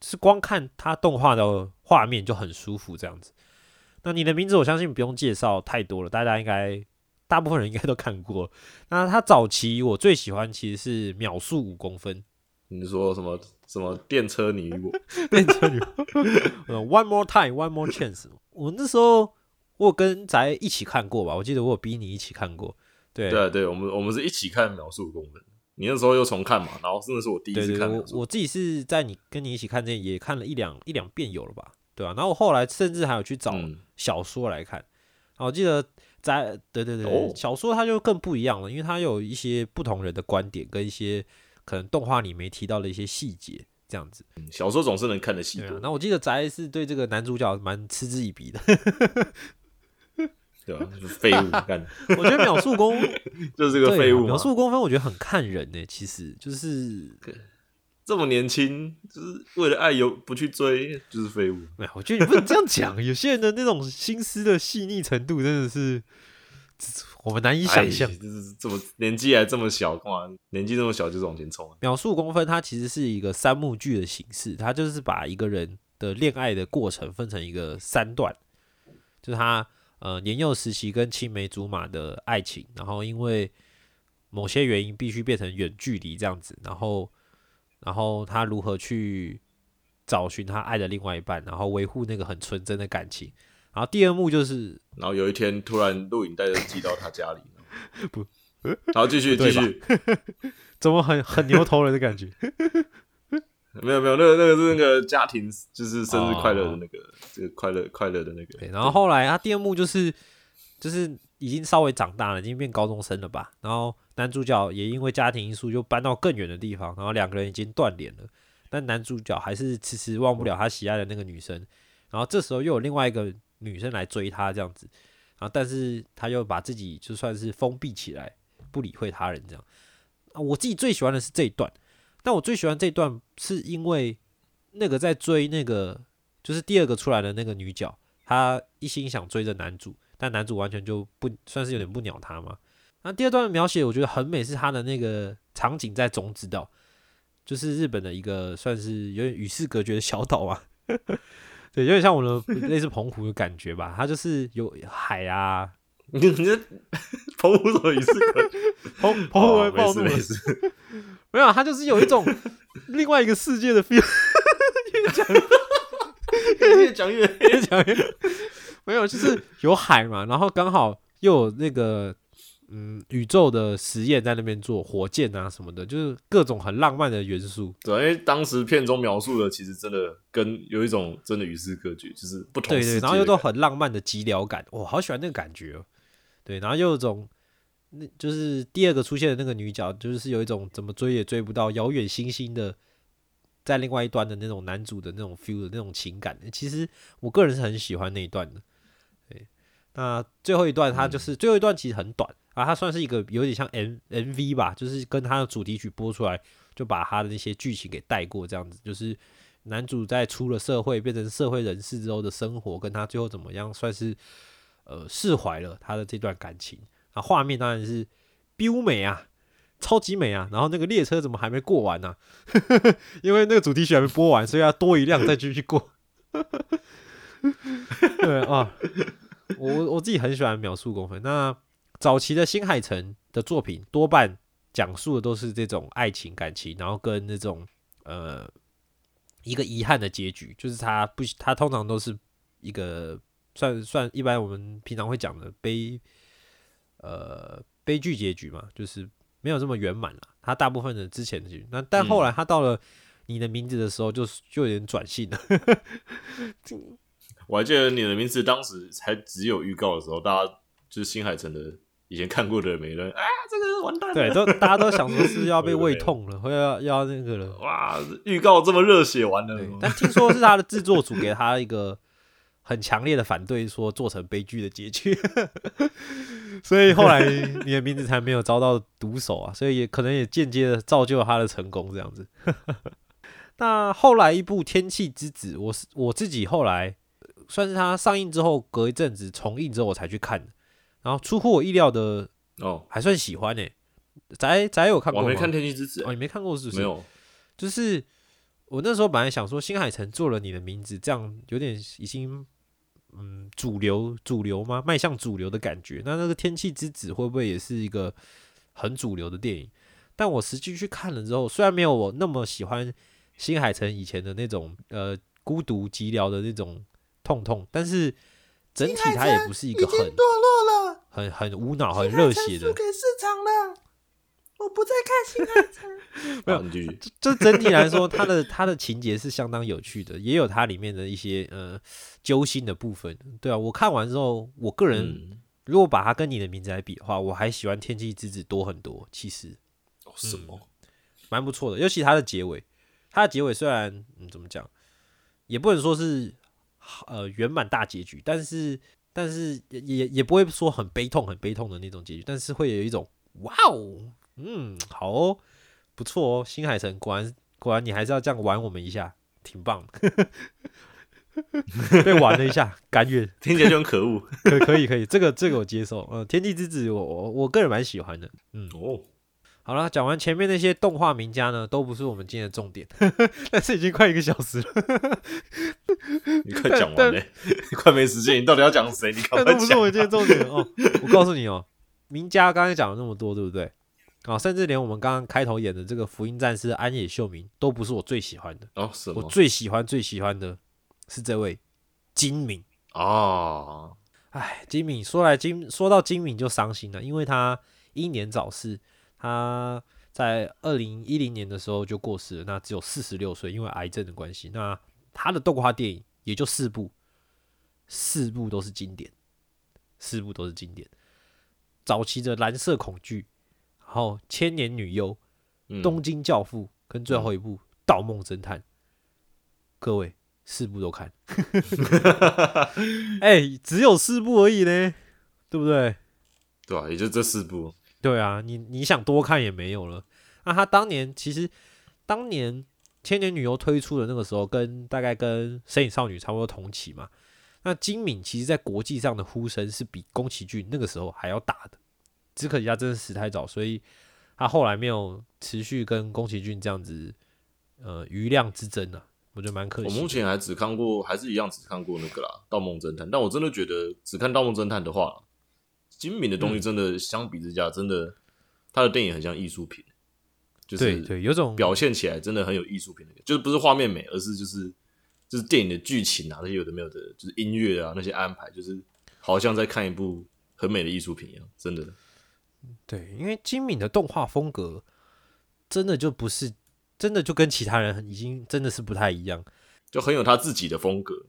是光看它动画的画面就很舒服这样子。那你的名字我相信不用介绍太多了，大家应该大部分人应该都看过。<laughs> 那他早期我最喜欢其实是秒速五公分，你说什么什么电车女我？<laughs> 电车女 <laughs> 呃 One more time, one more chance。我那时候我有跟宅一起看过吧，我记得我有逼你一起看过。对对啊，对，我们我们是一起看秒速五公分。你那时候又重看嘛，然后真的是我第一次看。我我自己是在你跟你一起看这也看了一两一两遍有了吧，对吧、然后我后来甚至还有去找嗯小说来看。啊，我记得在对对对，哦小说它就更不一样了，因为它有一些不同人的观点跟一些可能动画里没提到的一些细节，这样子。小说总是能看得细多对啊，，那我记得宅是对这个男主角蛮嗤之以鼻的。对吧？就是废物 <laughs> 干，<laughs> 我觉得秒速公 <laughs> 就是个对废物啊秒。速公分，我觉得很看人呢、其实就是这么年轻，就是为了爱有不去追，就是废物。哎，我觉得你不能这样讲。有些人的那种心思的细腻程度，真的是我们难以想象哎。就是这么年纪还这么小，干嘛？年纪这么小就是往前冲啊？秒速公分它其实是一个三幕剧的形式，它就是把一个人的恋爱的过程分成一个三段，就是他呃年幼时期跟青梅竹马的爱情，然后因为某些原因必须变成远距离这样子，然后然后他如何去找寻他爱的另外一半，然后维护那个很纯真的感情。然后第二幕就是然后有一天突然录影带就寄到他家里，<laughs> 不，然后继续继续，<laughs> 怎么很很牛头人的感觉？<laughs> 没有没有，那个那个是那个家庭，就是生日快乐的哦那个，这个快乐快乐的那个。对，然后后来他第二幕就是就是已经稍微长大了，已经变高中生了吧。然后男主角也因为家庭因素就搬到更远的地方，然后两个人已经断联了，但男主角还是迟迟忘不了他喜爱的那个女生。然后这时候又有另外一个女生来追他这样子，然后但是他又把自己就算是封闭起来，不理会他人这样。啊，我自己最喜欢的是这一段，但我最喜欢这一段是因为那个在追那个就是第二个出来的那个女角，她一心想追着男主，但男主完全就不算是有点不鸟她嘛。那第二段的描写我觉得很美，是他的那个场景在种子岛，就是日本的一个算是有点与世隔绝的小岛啊。<laughs> 对，有点像我的类似澎湖的感觉吧，它就是有海啊，<laughs> 你你这澎湖什么仪式感？澎澎湖会哦暴怒了没事 <laughs> 没有啊，它就是有一种另外一个世界的 feel。越讲越越讲越没有，就是有海嘛，然后刚好又有那个嗯宇宙的实验在那边做火箭啊什么的，就是各种很浪漫的元素。对，因为当时片中描述的其实真的跟有一种真的与世隔绝，就是不同对对，然后又都很浪漫的寂寥感，我好喜欢那个感觉哦。对，然后又有一种那就是第二个出现的那个女角，就是有一种怎么追也追不到遥远星星的。在另外一端的那种男主的那种 feel 的那种情感，其实我个人是很喜欢那一段的。对，那最后一段它就是、最后一段其实很短啊，它算是一个有点像 M M V 吧，就是跟它的主题曲播出来，就把它的那些剧情给带过，这样子就是男主在出了社会变成社会人士之后的生活，跟他最后怎么样，算是呃释怀了他的这段感情。啊，画面当然是 biu 美啊，超级美啊！然后那个列车怎么还没过完呢、<laughs> 因为那个主题曲还没播完，所以要多一辆再继续过。<laughs> 对啊，我我自己很喜欢秒速公分。那早期的新海诚的作品多半讲述的都是这种爱情感情，然后跟那种呃一个遗憾的结局，就是他不他通常都是一个算算一般我们平常会讲的悲呃悲剧结局嘛，就是没有这么圆满了。他大部分的之前的结局，那但后来他到了你的名字的时候就，就有点转性了。<laughs> 我还记得你的名字当时才只有预告的时候，大家就是新海诚的以前看过的人，每个人啊，这个完蛋了，对，都大家都想说是要被 <laughs> 胃痛了，或要要那个了。哇，预告这么热血，完了，但听说是他的制作组给他一个很强烈的反对，说做成悲剧的结局，<laughs> 所以后来你的名字才没有遭到毒手啊，所以也可能也间接的造就了他的成功这样子。<laughs> 那后来一部《天气之子》，我是我自己后来算是他上映之后隔一阵子重映之后我才去看的，然后出乎我意料的哦，还算喜欢呢、宅宅有看过吗？我没看《天气之子哦，》，你没看过是不是？没有，就是我那时候本来想说，新海诚做了你的名字，这样有点已经嗯主流主流吗？迈向主流的感觉。那那个《天气之子》会不会也是一个很主流的电影？但我实际去看了之后，虽然没有我那么喜欢新海诚以前的那种呃孤独寂寥的那种痛痛，但是整体它也不是一个很堕落了，很很无脑、很热血的。给市场了，我不再看新海诚。<laughs> 没有。就整体来说，它的它的情节是相当有趣的，也有它里面的一些呃揪心的部分。对啊，我看完之后，我个人、嗯，如果把它跟你的名字来比的话，我还喜欢《天气之子》多很多。其实哦什么？蛮不错的，尤其它的结尾，它的结尾虽然嗯怎么讲，也不能说是呃圆满大结局，但是但是也也也不会说很悲痛很悲痛的那种结局，但是会有一种哇哦，嗯好哦，不错哦，新海诚果然果然你还是要这样玩我们一下，挺棒的。<laughs> 被玩了一下，<laughs> 甘愿，听起来就很可恶。可可以可以，这个这个我接受。呃，天地之子我我我个人蛮喜欢的，嗯。哦，好了，讲完前面那些动画名家呢，都不是我们今天的重点，<laughs> 但是已经快一个小时了，你快讲完嘞，你快没时间，你到底要讲谁？你赶但快讲都不是我们今天的重点哦。我告诉你哦，名家刚才讲了那么多，对不对？啊，甚至连我们刚刚开头演的这个福音战士安野秀明都不是我最喜欢的，哦，什么我？最喜欢最喜欢的是这位金敏。哦，哎，金敏说来金说到金敏就伤心了，因为他英年早逝，他在二零一零年的时候就过世了，那只有四十六岁，因为癌症的关系。那他的动画电影也就四部，四部都是经典，四部都是经典。早期的《蓝色恐惧》，然后《千年女优》、嗯《东京教父》跟最后一部《盗梦侦探》，各位四部都看。<laughs> 哎、只有四部而已呢，对不对？对啊？也就这四部，对啊，你你想多看也没有了。那他当年其实当年《千年女优》推出的那个时候，跟大概跟《神影少女》差不多同期嘛。那金敏其实在国际上的呼声是比宫崎骏那个时候还要大的，只可惜他真的死太早，所以他后来没有持续跟宫崎骏这样子呃余量之争啊，我觉得蛮可惜。我目前还只看过，还是一样只看过那个啦，《盗梦侦探》。但我真的觉得，只看《盗梦侦探》的话，金敏的东嗯西真的相比之下，真的他的电影很像艺术品，就是对对，有种表现起来真的很有艺术品的感觉，就是不是画面美，而是就是就是电影的剧情啊，那些有的没有的，就是音乐啊那些安排，就是好像在看一部很美的艺术品一样，真的。对，因为金敏的动画风格真的就不是，真的就跟其他人已经真的是不太一样。就很有他自己的风格。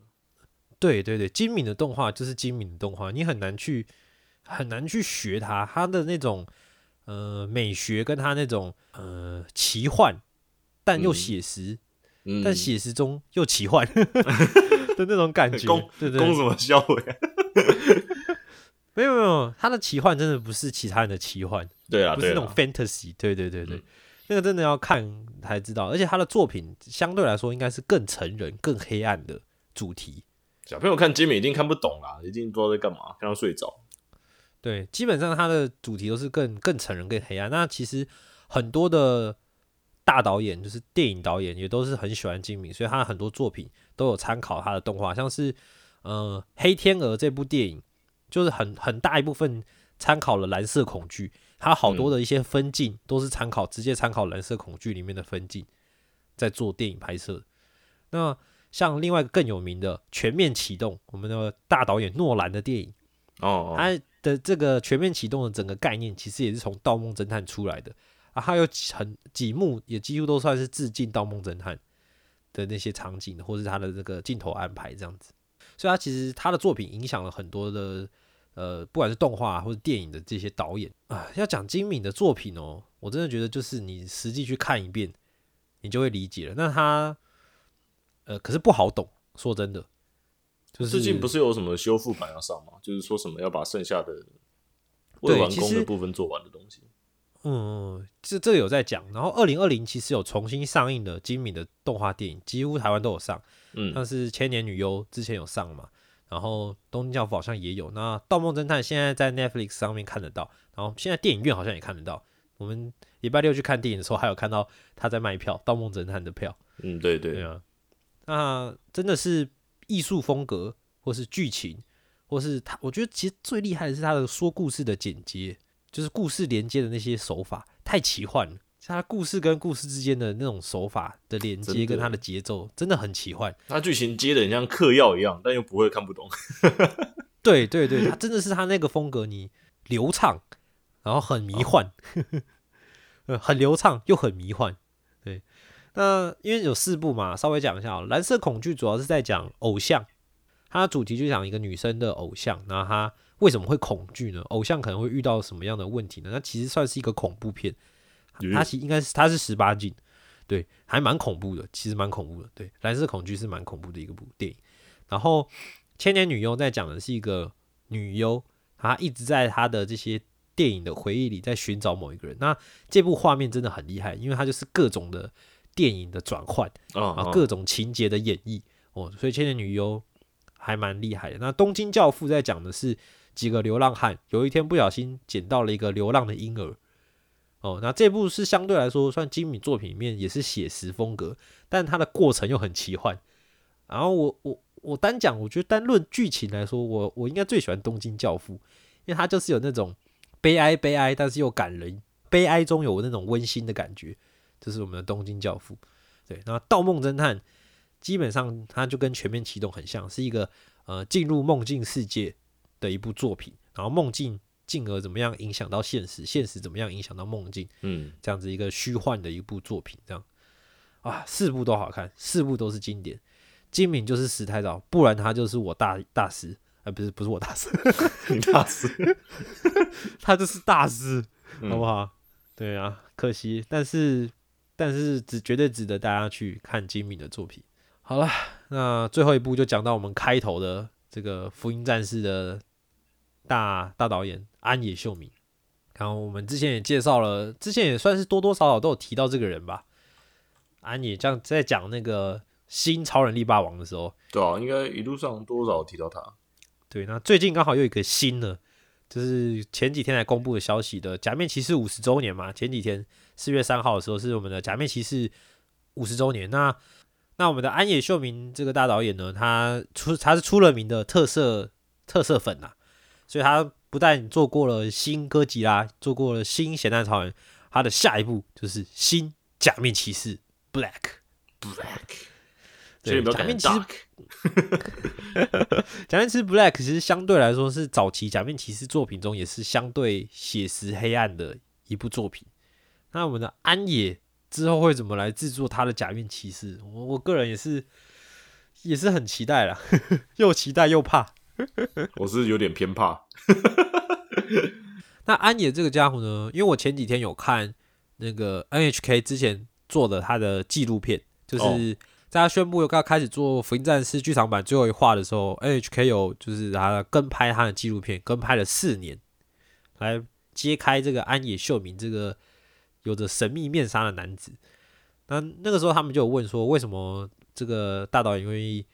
对对对，精敏的动画就是精敏的动画，你很难去很难去学他，他的那种呃美学跟他那种呃奇幻，但又嗯写实，嗯，但写实中又奇幻 <laughs> 的那种感觉。攻对对，攻什么销毁？没有没有，他的奇幻真的不是其他人的奇幻，对啊，不是那种，fantasy，对对对对，嗯那个真的要看才知道，而且他的作品相对来说应该是更成人、更黑暗的主题。小朋友看金敏一定看不懂啦，一定不知道在干嘛，看到睡着。对，基本上它的主题都是更更成人、更黑暗。那其实很多的大导演，就是电影导演，也都是很喜欢金敏，所以他很多作品都有参考他的动画，像是呃《黑天鹅》这部电影，就是很很大一部分参考了《蓝色恐惧》，它好多的一些分镜都是参考直接参考《蓝色恐惧》里面的分镜，在做电影拍摄。那像另外一个更有名的《全面启动》，我们的大导演诺兰的电影。哦，哦它的这个全面启动的整个概念，其实也是从《盗梦侦探》出来的啊。它有很几幕，也几乎都算是致敬《盗梦侦探》的那些场景，或是它的这个镜头安排这样子。所以，他其实他的作品影响了很多的呃，不管是动画或者电影的这些导演啊。要讲金敏的作品哦，我真的觉得就是你实际去看一遍，你就会理解了。那他呃，可是不好懂，说真的。就是最近不是有什么修复版要上吗？就是说什么要把剩下的未完工的部分做完的东西。嗯，这这有在讲。然后二零二零其实有重新上映的精敏的动画电影，几乎台湾都有上，嗯，像是《千年女优》之前有上嘛，然后《东京教父》好像也有。那《盗梦侦探》现在在 Netflix 上面看得到，然后现在电影院好像也看得到。我们礼拜六去看电影的时候，还有看到他在卖票，《盗梦侦探》的票。嗯，对对对啊，那真的是艺术风格，或是剧情，或是他，我觉得其实最厉害的是他的说故事的剪接，就是故事连接的那些手法太奇幻了，他故事跟故事之间的那种手法的连接跟他的节奏真的很奇幻。他剧情接的很像嗑药一样，但又不会看不懂。<laughs> 对对对，他真的是他那个风格，你流畅，然后很迷幻，<laughs> 呃，很流畅又很迷幻。对，那因为有四部嘛，稍微讲一下哦。蓝色恐惧主要是在讲偶像，它的主题就讲一个女生的偶像，那她为什么会恐惧呢？偶像可能会遇到什么样的问题呢？那其实算是一个恐怖片，它其实应该是它是十八禁，对，还蛮恐怖的，其实蛮恐怖的。对，蓝色恐惧是蛮恐怖的一个部电影。然后千年女优在讲的是一个女优，她一直在她的这些电影的回忆里在寻找某一个人。那这部画面真的很厉害，因为它就是各种的电影的转换啊啊，各种情节的演绎哦，所以千年女优还蛮厉害的。那东京教父在讲的是几个流浪汉有一天不小心捡到了一个流浪的婴儿。哦，那这部是相对来说算精米作品里面也是写实风格，但它的过程又很奇幻。然后我我我单讲，我觉得单论剧情来说，我我应该最喜欢《东京教父》，因为它就是有那种悲哀悲哀，但是又感人，悲哀中有那种温馨的感觉，这是我们的《东京教父》。对，那《盗梦侦探》基本上它就跟《全面启动》很像，是一个呃进入梦境世界的一部作品，然后梦境进而怎么样影响到现实，现实怎么样影响到梦境，嗯，这样子一个虚幻的一部作品，这样。啊，四部都好看，四部都是经典。金敏就是石太早，不然他就是我大大师，啊，不是不是我大师，你大师，<laughs> 他就是大师，嗯。好不好？对啊，可惜，但是但是只绝对值得大家去看金敏的作品。好了，那最后一部就讲到我们开头的这个《福音战士》的大大导演安野秀明。然后我们之前也介绍了，之前也算是多多少少都有提到这个人吧。安野这样在讲那个新超人力霸王的时候，对啊，应该一路上多少有提到他。对，那最近刚好又有一个新的，就是前几天才公布的消息的《假面骑士》五十周年嘛。前几天四月三号的时候是我们的《假面骑士》五十周年。那那我们的安野秀明这个大导演呢，他出他是出了名的特色特色粉呐、所以他不但做过了新哥吉拉，做过了新咸蛋超人，他的下一步就是新假面骑士 Black。Black，所以假面骑士。<laughs> 假面骑士 Black 其实相对来说是早期假面骑士作品中也是相对写实黑暗的一部作品。那我们的安野之后会怎么来制作他的假面骑士？我我个人也是也是很期待啦，<laughs> 又期待又怕。<laughs> 我是有点偏怕。那安野这个家伙呢？因为我前几天有看那个 NHK 之前做的他的纪录片，就是哦在他宣布要开始做《福音战士》剧场版最后一话的时候，NHK 有就是他跟拍他的纪录片，跟拍了四年，来揭开这个安野秀明这个有着神秘面纱的男子。那那个时候他们就问说，为什么这个大导演愿意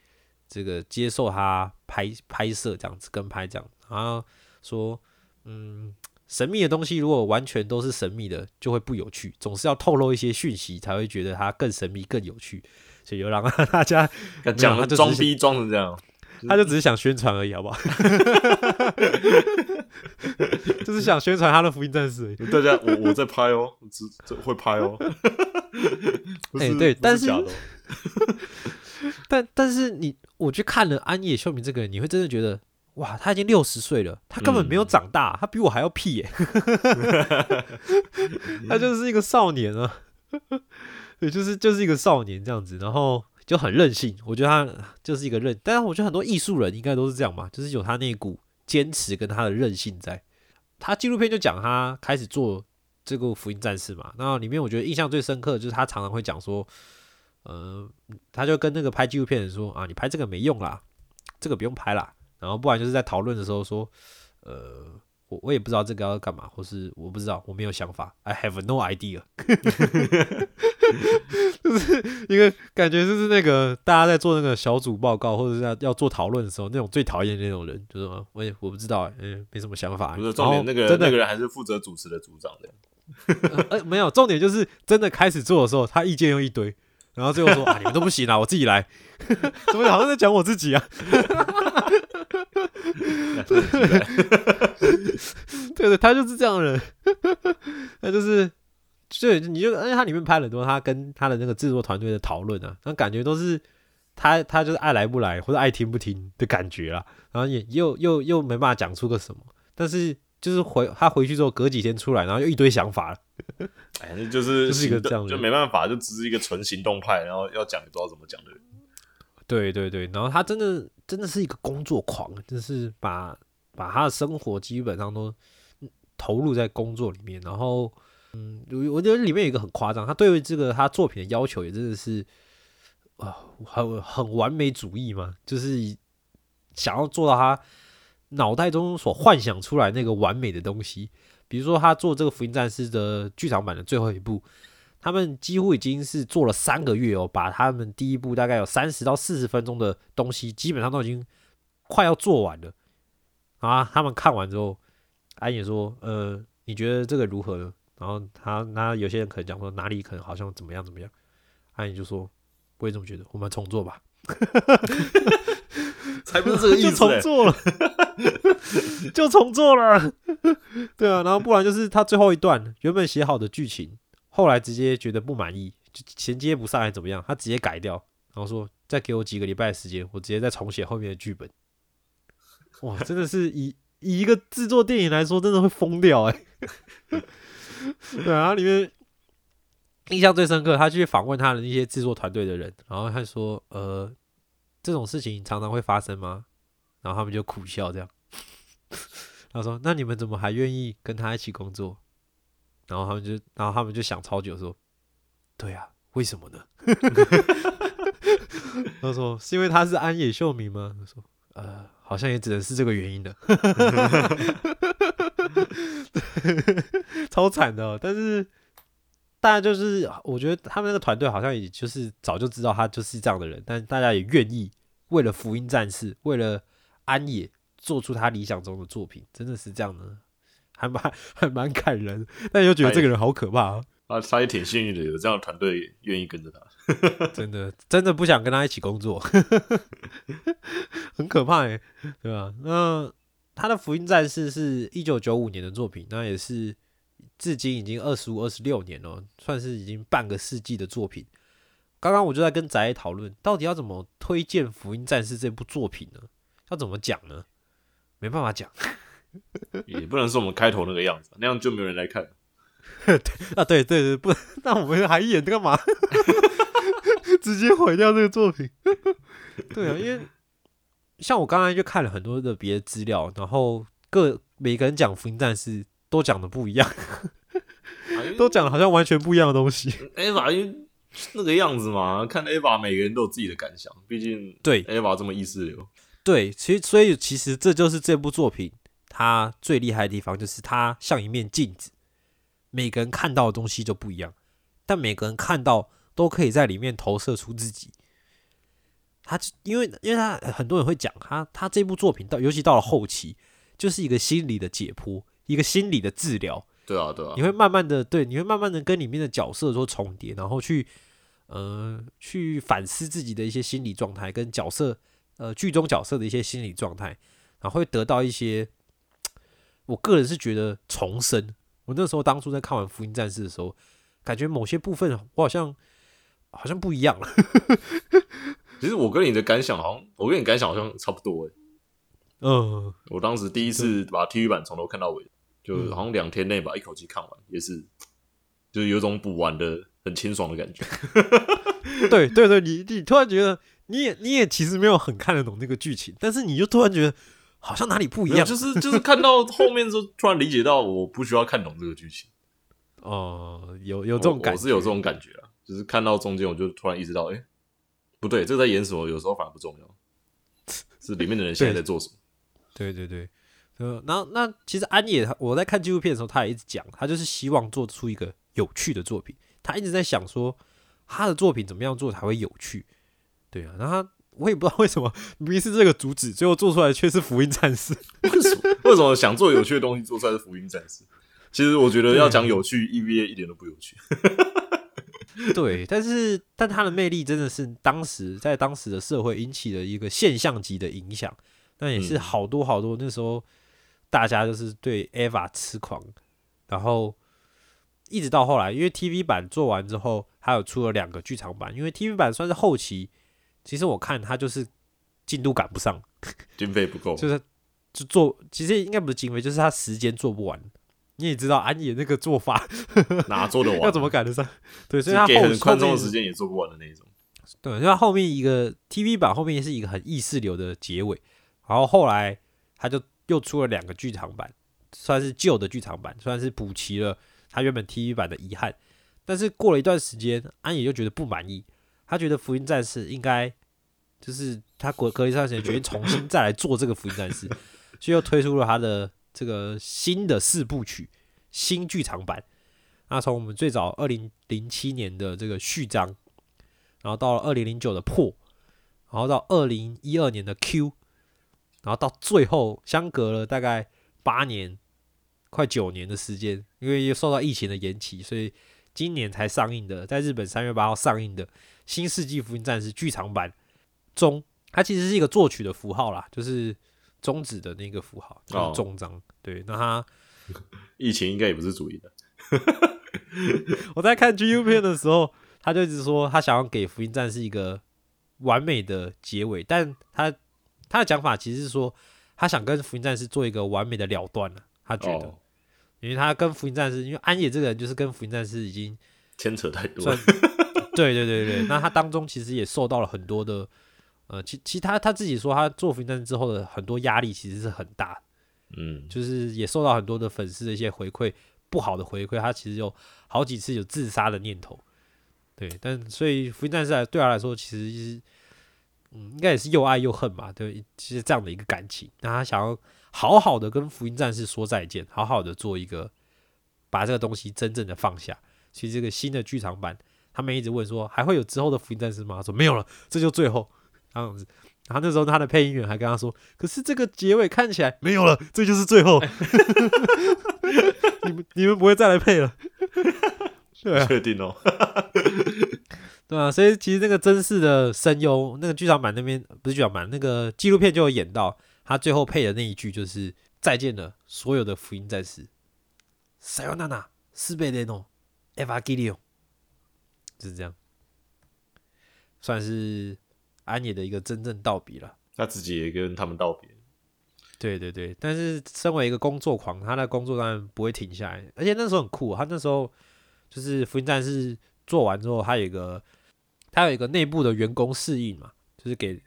这个接受他拍拍摄这样子跟拍这样，然后说，嗯，神秘的东西如果完全都是神秘的，就会不有趣，总是要透露一些讯息才会觉得它更神秘、更有趣，就让 <laughs> 大家讲了就是装逼装成这样，他就只是想宣传而已，好不好？<laughs> 就是想宣传他的福音战士。大家我我在拍哦，只这会拍哦。<laughs> 不哎对但是但但是你，我去看了安野秀明这个人，你会真的觉得，哇，他已经六十岁了，他根本没有嗯长大，他比我还要屁耶、他就是一个少年啊，对，就是就是一个少年这样子，然后就很任性。我觉得他就是一个任，但是我觉得很多艺术人应该都是这样嘛，就是有他那股坚持跟他的韧性在。他纪录片就讲他开始做这个福音战士嘛，那里面我觉得印象最深刻的就是他常常会讲说。呃，他就跟那个拍纪录片的人说啊，你拍这个没用啦，这个不用拍啦。然后不然就是在讨论的时候说，呃，我我也不知道这个要干嘛，或是我不知道，我没有想法，I have no idea。<laughs> <laughs> 就是一个感觉，就是那个大家在做那个小组报告或者是要要做讨论的时候，那种最讨厌的那种人，就是我也我不知道、欸，嗯、没什么想法、不是重点，那个真那个人还是负责主持的组长的。<laughs> 呃，没有，重点就是真的开始做的时候，他意见又一堆，然后最后说啊，你们都不行啊，我自己来，<laughs> 怎么好像在讲我自己啊？对对，他就是这样的人，他就是对，你就而且它里面拍了很多他跟他的那个制作团队的讨论啊，那感觉都是他他就是爱来不来或者爱听不听的感觉啦，然后也又又又没办法讲出个什么，但是就是回他回去之后隔几天出来，然后又一堆想法了，哎，那就是 <laughs> 就是一个这样的就没办法，就只是一个纯行动派，然后要讲也不知道怎么讲的人。对对对，然后他真的真的是一个工作狂，就是把把他的生活基本上都投入在工作里面。然后，嗯，我我觉得里面有一个很夸张，他对于这个他作品的要求也真的是啊、很很完美主义嘛，就是想要做到他脑袋中所幻想出来那个完美的东西。比如说，他做这个《福音战士》的剧场版的最后一部，他们几乎已经是做了三个月哦，把他们第一部大概有三十到四十分钟的东西，基本上都已经快要做完了。啊，他们看完之后，安也说：“呃，你觉得这个如何呢？”然后他那有些人可能讲说哪里可能好像怎么样怎么样，安野就说：“我也这么觉得，我们重做吧。<laughs> ”才不是这个意就思、欸。重做了，<laughs> 就重做了。对啊，然后不然就是他最后一段原本写好的剧情，后来直接觉得不满意，就衔接不上来怎么样，他直接改掉，然后说再给我几个礼拜的时间，我直接再重写后面的剧本。哇，真的是以以一个制作电影来说，真的会疯掉哎、<laughs> 对啊，里面印象最深刻，他去访问他的那些制作团队的人，然后他说，呃，这种事情常常会发生吗？然后他们就苦笑这样。<laughs> 他说：“那你们怎么还愿意跟他一起工作？”然后他们就，然后他们就想超久，说：“对啊，为什么呢？” <laughs> 他说：“是因为他是安野秀明吗？”他说：“呃，好像也只能是这个原因的。” <laughs> 超惨的哦、但是大家就是，我觉得他们那个团队好像也就是早就知道他就是这样的人，但大家也愿意为了福音战士，为了安野做出他理想中的作品，真的是这样的，还蛮 <laughs> 还蛮感人，但又觉得这个人好可怕、啊，他他也挺幸运的，有这样的团队愿意跟着他。<laughs> 真的真的不想跟他一起工作，很可怕哎，对吧？那他的《福音战士》是一九九五年的作品，那也是至今已经二十五、二十六年了，算是已经半个世纪的作品。刚刚我就在跟宅讨论，到底要怎么推荐《福音战士》这部作品呢？要怎么讲呢？没办法讲 <laughs> 也不能是我们开头那个样子，那样就没有人来看。<laughs> 啊！对对对，不，<laughs> 那我们还演干嘛？直接毁掉这个作品。对啊，因为像我刚才就看了很多的别的资料，然后各每个人讲《福音战士》都讲的不一样，<laughs> 都讲的好像完全不一样的东西。Ava 因为那个样子嘛，看 Ava 每个人都有自己的感想，毕竟对 Ava 这么意识流。对，其实所以其实这就是这部作品它最厉害的地方，就是它像一面镜子，每个人看到的东西就不一样，但每个人看到都可以在里面投射出自己。他因为因为他很多人会讲他他这部作品到尤其到了后期，就是一个心理的解剖，一个心理的治疗。对啊，对啊你，会慢慢的对，你会慢慢的跟里面的角色做重叠，然后去呃去反思自己的一些心理状态，跟角色呃剧中角色的一些心理状态，然后会得到一些，我个人是觉得重生。我那时候当初在看完《福音战士》的时候，感觉某些部分我好像好像不一样了。<laughs> 其实我跟你的感想好像，我跟你感想好像差不多哎。嗯，我当时第一次把 TV 版从头看到尾，就嗯。好像两天内把一口气看完，也是，就是有种补完的很清爽的感觉。<laughs> 对对对，你你突然觉得你也你也其实没有很看得懂那个剧情，但是你就突然觉得好像哪里不一样，就是就是看到后面之后，突然理解到我不需要看懂这个剧情，哦、有有这种感觉，我我是有这种感觉啊，就是看到中间我就突然意识到，哎、不对，这个在演什么，有时候反而不重要，是里面的人现在在做什么。对对对，呃，然后那其实安野他我在看纪录片的时候，他也一直讲，他就是希望做出一个有趣的作品，他一直在想说他的作品怎么样做才会有趣，对啊，然后他我也不知道为什么明明是这个主旨，最后做出来却是福音战士，为什么为什么想做有趣的东西做出来是福音战士？其实我觉得要讲有趣，EVA 一点都不有趣。<laughs> 对，但是但他的魅力真的是当时在当时的社会引起了一个现象级的影响，那也是嗯。好多好多那时候大家就是对 EVA 痴狂，然后一直到后来，因为 TV 版做完之后，还有出了两个剧场版，因为 TV 版算是后期，其实我看它就是进度赶不上，<laughs> 经费不够，就是就做，其实应该不是经费，就是他时间做不完。你也知道安野那个做法 <laughs> 哪做得完？要怎么赶得上？对，所以他后很宽松的时间也做不完的那种。对，因为它后面一个 TV 版后面是一个很意识流的结尾，然后后来他就又出了两个剧场版，算是旧的剧场版，算是补齐了他原本 TV 版的遗憾。但是过了一段时间，安野就觉得不满意，他觉得《福音战士》应该就是他隔隔段时间决定重新再来做这个《福音战士》，所以又推出了他的这个新的四部曲新剧场版。那从我们最早二零零七年的这个序章，然后到了二零零九的破，然后到二零一二年的 Q，然后到最后相隔了大概八年，快九年的时间，因为又受到疫情的延期，所以今年才上映的，在日本三月八号上映的《新世纪福音战士》剧场版中，它其实是一个作曲的符号啦，就是终止的那个符号，就哦是中章。对，那他 <laughs> 疫情应该也不是主因的，<laughs> 我在看 GU 片的时候，他就一直说他想要给《福音战士》一个完美的结尾，但他他的讲法其实是说他想跟《福音战士》做一个完美的了断了。他觉得，哦，因为他跟《福音战士》，因为安野这个人就是跟《福音战士》已经 <laughs> 牵扯太多了。对对对对，那他当中其实也受到了很多的呃，其其他他自己说他做《福音战士》之后的很多压力其实是很大的。嗯，就是也受到很多的粉丝的一些回馈，不好的回馈，他其实有好几次有自杀的念头。对，但所以福音战士来对他来说，其实是嗯，应该也是又爱又恨嘛，对，其实这样的一个感情。那他想要好好的跟福音战士说再见，好好的做一个把这个东西真正的放下。其实这个新的剧场版，他们一直问说还会有之后的福音战士吗？他说没有了，这就最后这样子。然后那时候他的配音员还跟他说：“可是这个结尾看起来没有了，这就是最后。<laughs> 你们你们不会再来配了。”对啊，确定哦。<laughs> 对啊，所以其实那个真实的声优，那个剧场版那边不是剧场版，那个纪录片就有演到他最后配的那一句，就是再见了，所有的福音战士。さよなら、すべてのエヴァギリオ，就是这样，算是 安野的一个真正道别了。他自己也跟他们道别。对对对，但是身为一个工作狂，他的工作当然不会停下来，而且那时候很酷，他那时候就是福音战士做完之后，他有一个他有一个内部的员工试映嘛，就是给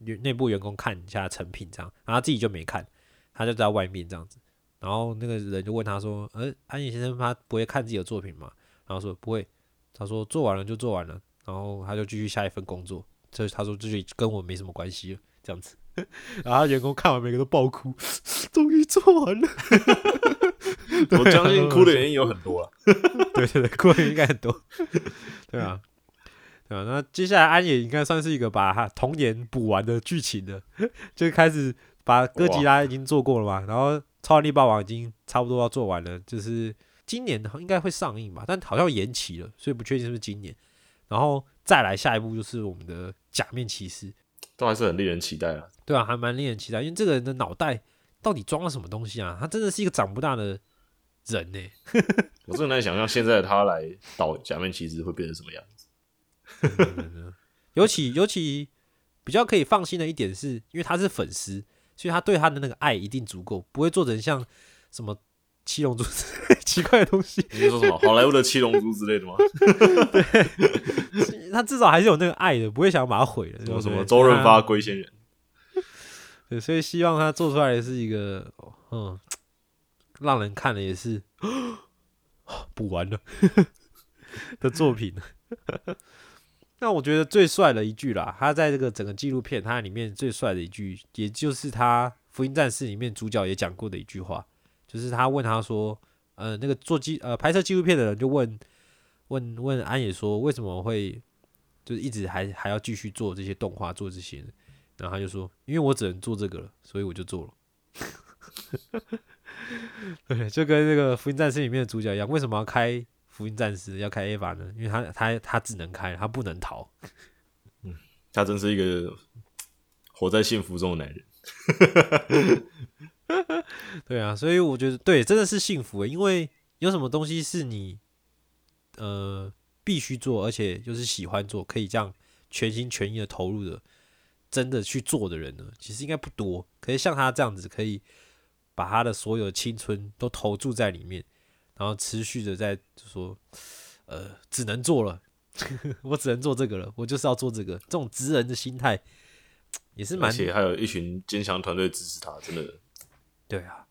员内部员工看一下成品这样，然后他自己就没看，他就在外面这样子，然后那个人就问他说：“呃，安野先生他不会看自己的作品吗？”然后说不会，他说做完了就做完了，然后他就继续下一份工作，这他说这就跟我没什么关系了，这样子。<laughs> 然后他员工看完每个都爆哭，<laughs> 终于做完了。<laughs> 我相信哭的原因有很多啊。对对对，哭的应该很多。对啊，对啊。那接下来安野应该算是一个把他童年补完的剧情了，就开始把哥吉拉已经做过了嘛，然后超人力霸王已经差不多要做完了，就是今年应该会上映吧，但好像延期了，所以不确定是不是今年。然后再来下一步就是我们的假面骑士，都还是很令人期待啊。对啊，还蛮令人期待，因为这个人的脑袋到底装了什么东西啊？他真的是一个长不大的人呢、<laughs> 我真的难想象现在的他来导假面骑士会变成什么样子。<laughs> 尤其尤其比较可以放心的一点是，因为他是粉丝，所以他对他的那个爱一定足够，不会做成像什么七龙珠之类 <laughs> 奇怪的东西。你说什么好莱坞的七龙珠之类的吗？<laughs> 他至少还是有那个爱的，不会想要把它毁了。什么对不对什么周润发啊龟仙人？<laughs> 对，所以希望他做出来的是一个嗯，让人看了也是 <gasps> 补完了的作品。那我觉得最帅的一句啦，他在这个整个纪录片，它里面最帅的一句，也就是他《福音战士》里面主角也讲过的一句话，就是他问他说，呃，那个做纪呃拍摄纪录片的人就问问问安野说，为什么会就是一直还还要继续做这些动画，做这些？然后他就说，因为我只能做这个了，所以我就做了。<laughs> 对，就跟那个《福音战士》里面的主角一样，为什么要开福音战士要开 A 法呢？因为他他他只能开，他不能逃。<laughs> 嗯他真是一个 <tsk> 活在幸福中的男人。<laughs> <laughs> 对啊，所以我觉得对，真的是幸福，因为有什么东西是你呃必须做，而且就是喜欢做，可以这样全心全意的投入的，真的去做的人呢，其实应该不多。可是像他这样子，可以把他的所有青春都投注在里面，然后持续的在就说，呃，只能做了，<laughs> 我只能做这个了，我就是要做这个，这种直人的心态 <tsk> 也是蛮而且还有一群坚强团队支持他，真的对啊，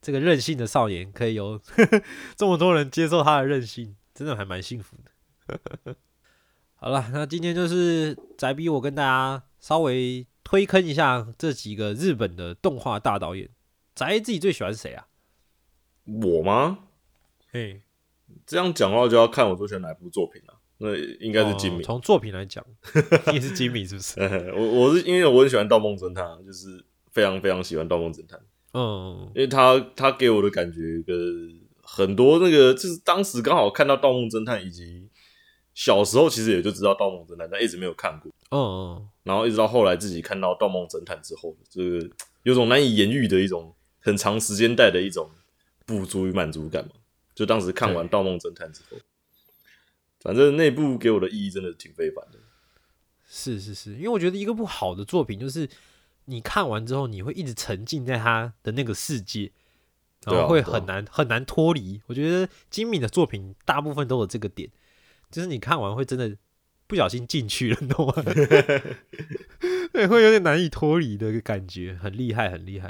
这个任性的少年可以有 <laughs> 这么多人接受他的任性，真的还蛮幸福的。<laughs> 好了，那今天就是宅逼我跟大家稍微推坑一下这几个日本的动画大导演。宅自己最喜欢谁啊？我吗？嘿，这样讲的话就要看我最喜欢哪部作品了、那应该是金敏。哦从作品来讲，<laughs> 你也是金敏是不是？我我是因为我很喜欢《盗梦侦探》，就是非常非常喜欢《盗梦侦探》，嗯，因为他他给我的感觉跟很多那个就是当时刚好看到《盗梦侦探》，以及小时候其实也就知道《盗梦侦探》，但一直没有看过。嗯嗯，然后一直到后来自己看到《盗梦侦探》之后，就是有种难以言喻的一种很长时间带的一种补足与满足感嘛。就当时看完《盗梦侦探》之后，反正那部给我的意义真的挺非凡的。是是是，因为我觉得一个部好的作品，就是你看完之后，你会一直沉浸在他的那个世界，然后会很难、很难脱离。我觉得金敏的作品大部分都有这个点，就是你看完会真的不小心进去了，你懂吗？<laughs> 对，会有点难以脱离的感觉，很厉害，很厉害。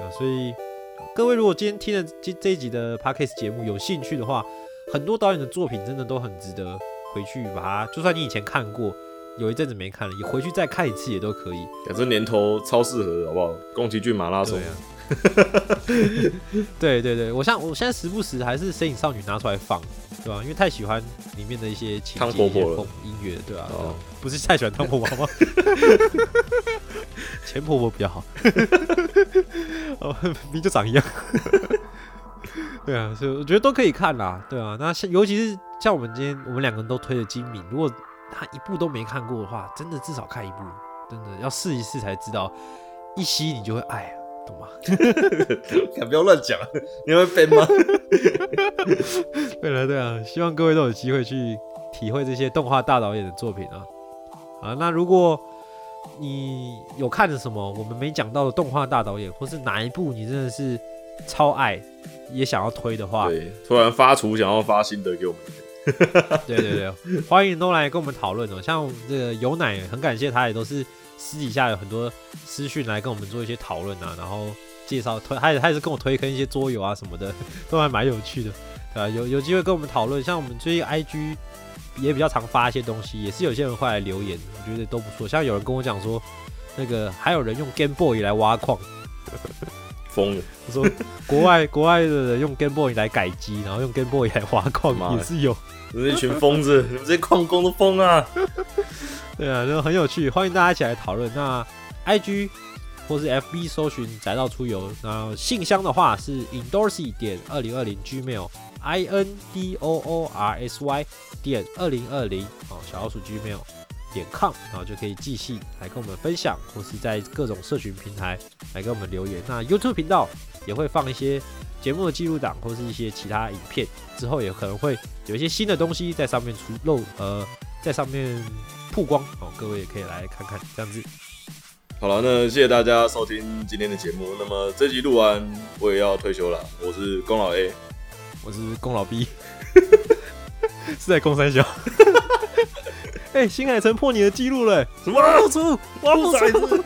啊，所以各位如果今天听了这这一集的 podcast 节目有兴趣的话，很多导演的作品真的都很值得回去把它，就算你以前看过，有一阵子没看了，你回去再看一次也都可以。感这年头超适合，好不好？宫崎骏马拉松对，啊，对对对，我像我现在时不时还是《身影少女》拿出来放，对吧、因为太喜欢里面的一些情节、音乐，对吧、哦不是太喜欢汤婆婆吗？<laughs> 钱婆婆比较好，<laughs> 哦，名就长一样。<laughs> 对啊，所以我觉得都可以看啦，对啊。那像尤其是像我们今天我们两个人都推了精明，如果他一部都没看过的话，真的至少看一部，真的要试一试才知道，一吸你就会爱，懂吗？<laughs> 敢不要乱讲，你会飞吗？<laughs> 对了，对啊，希望各位都有机会去体会这些动画大导演的作品啊。啊，那如果你有看了什么我们没讲到的动画大导演，或是哪一部你真的是超爱，也想要推的话，对，突然发厨想要发心得给我们，<laughs> 对对对，欢迎都来跟我们讨论哦。像这个有奶，很感谢他也都是私底下有很多私讯来跟我们做一些讨论啊，然后介绍推，他也他也是跟我推坑一些桌游啊什么的，<laughs> 都还蛮有趣的，对吧、有有机会跟我们讨论，像我们最近 IG 也比较常发一些东西，也是有些人会来留言，我觉得都不错。像有人跟我讲说，那个还有人用 Game Boy 来挖矿，疯了，他说国外国外的人用 Game Boy 来改机，然后用 Game Boy 来挖矿呀也是有。你们一群疯子，你们这些矿工都疯啊！对啊，就很有趣，欢迎大家一起来讨论。那 IG 或是 FB 搜寻宅道出游，然后信箱的话是 indorsy 点二零二零 gmail i n d o o r s y 点二零二零哦，小老鼠 gmail 点 com，然后就可以寄信来跟我们分享，或是在各种社群平台来跟我们留言。那 YouTube 频道也会放一些节目的记录档，或是一些其他影片，之后也可能会有一些新的东西在上面出露，呃，在上面曝光哦，各位也可以来看看这样子。好了，那谢谢大家收听今天的节目。那么这集录完，我也要退休了。我是龚老 A，我是龚老 B，<laughs> 是在龚三小。<laughs> 哎、新海诚破你的记录了、欸，什么？露出，露出。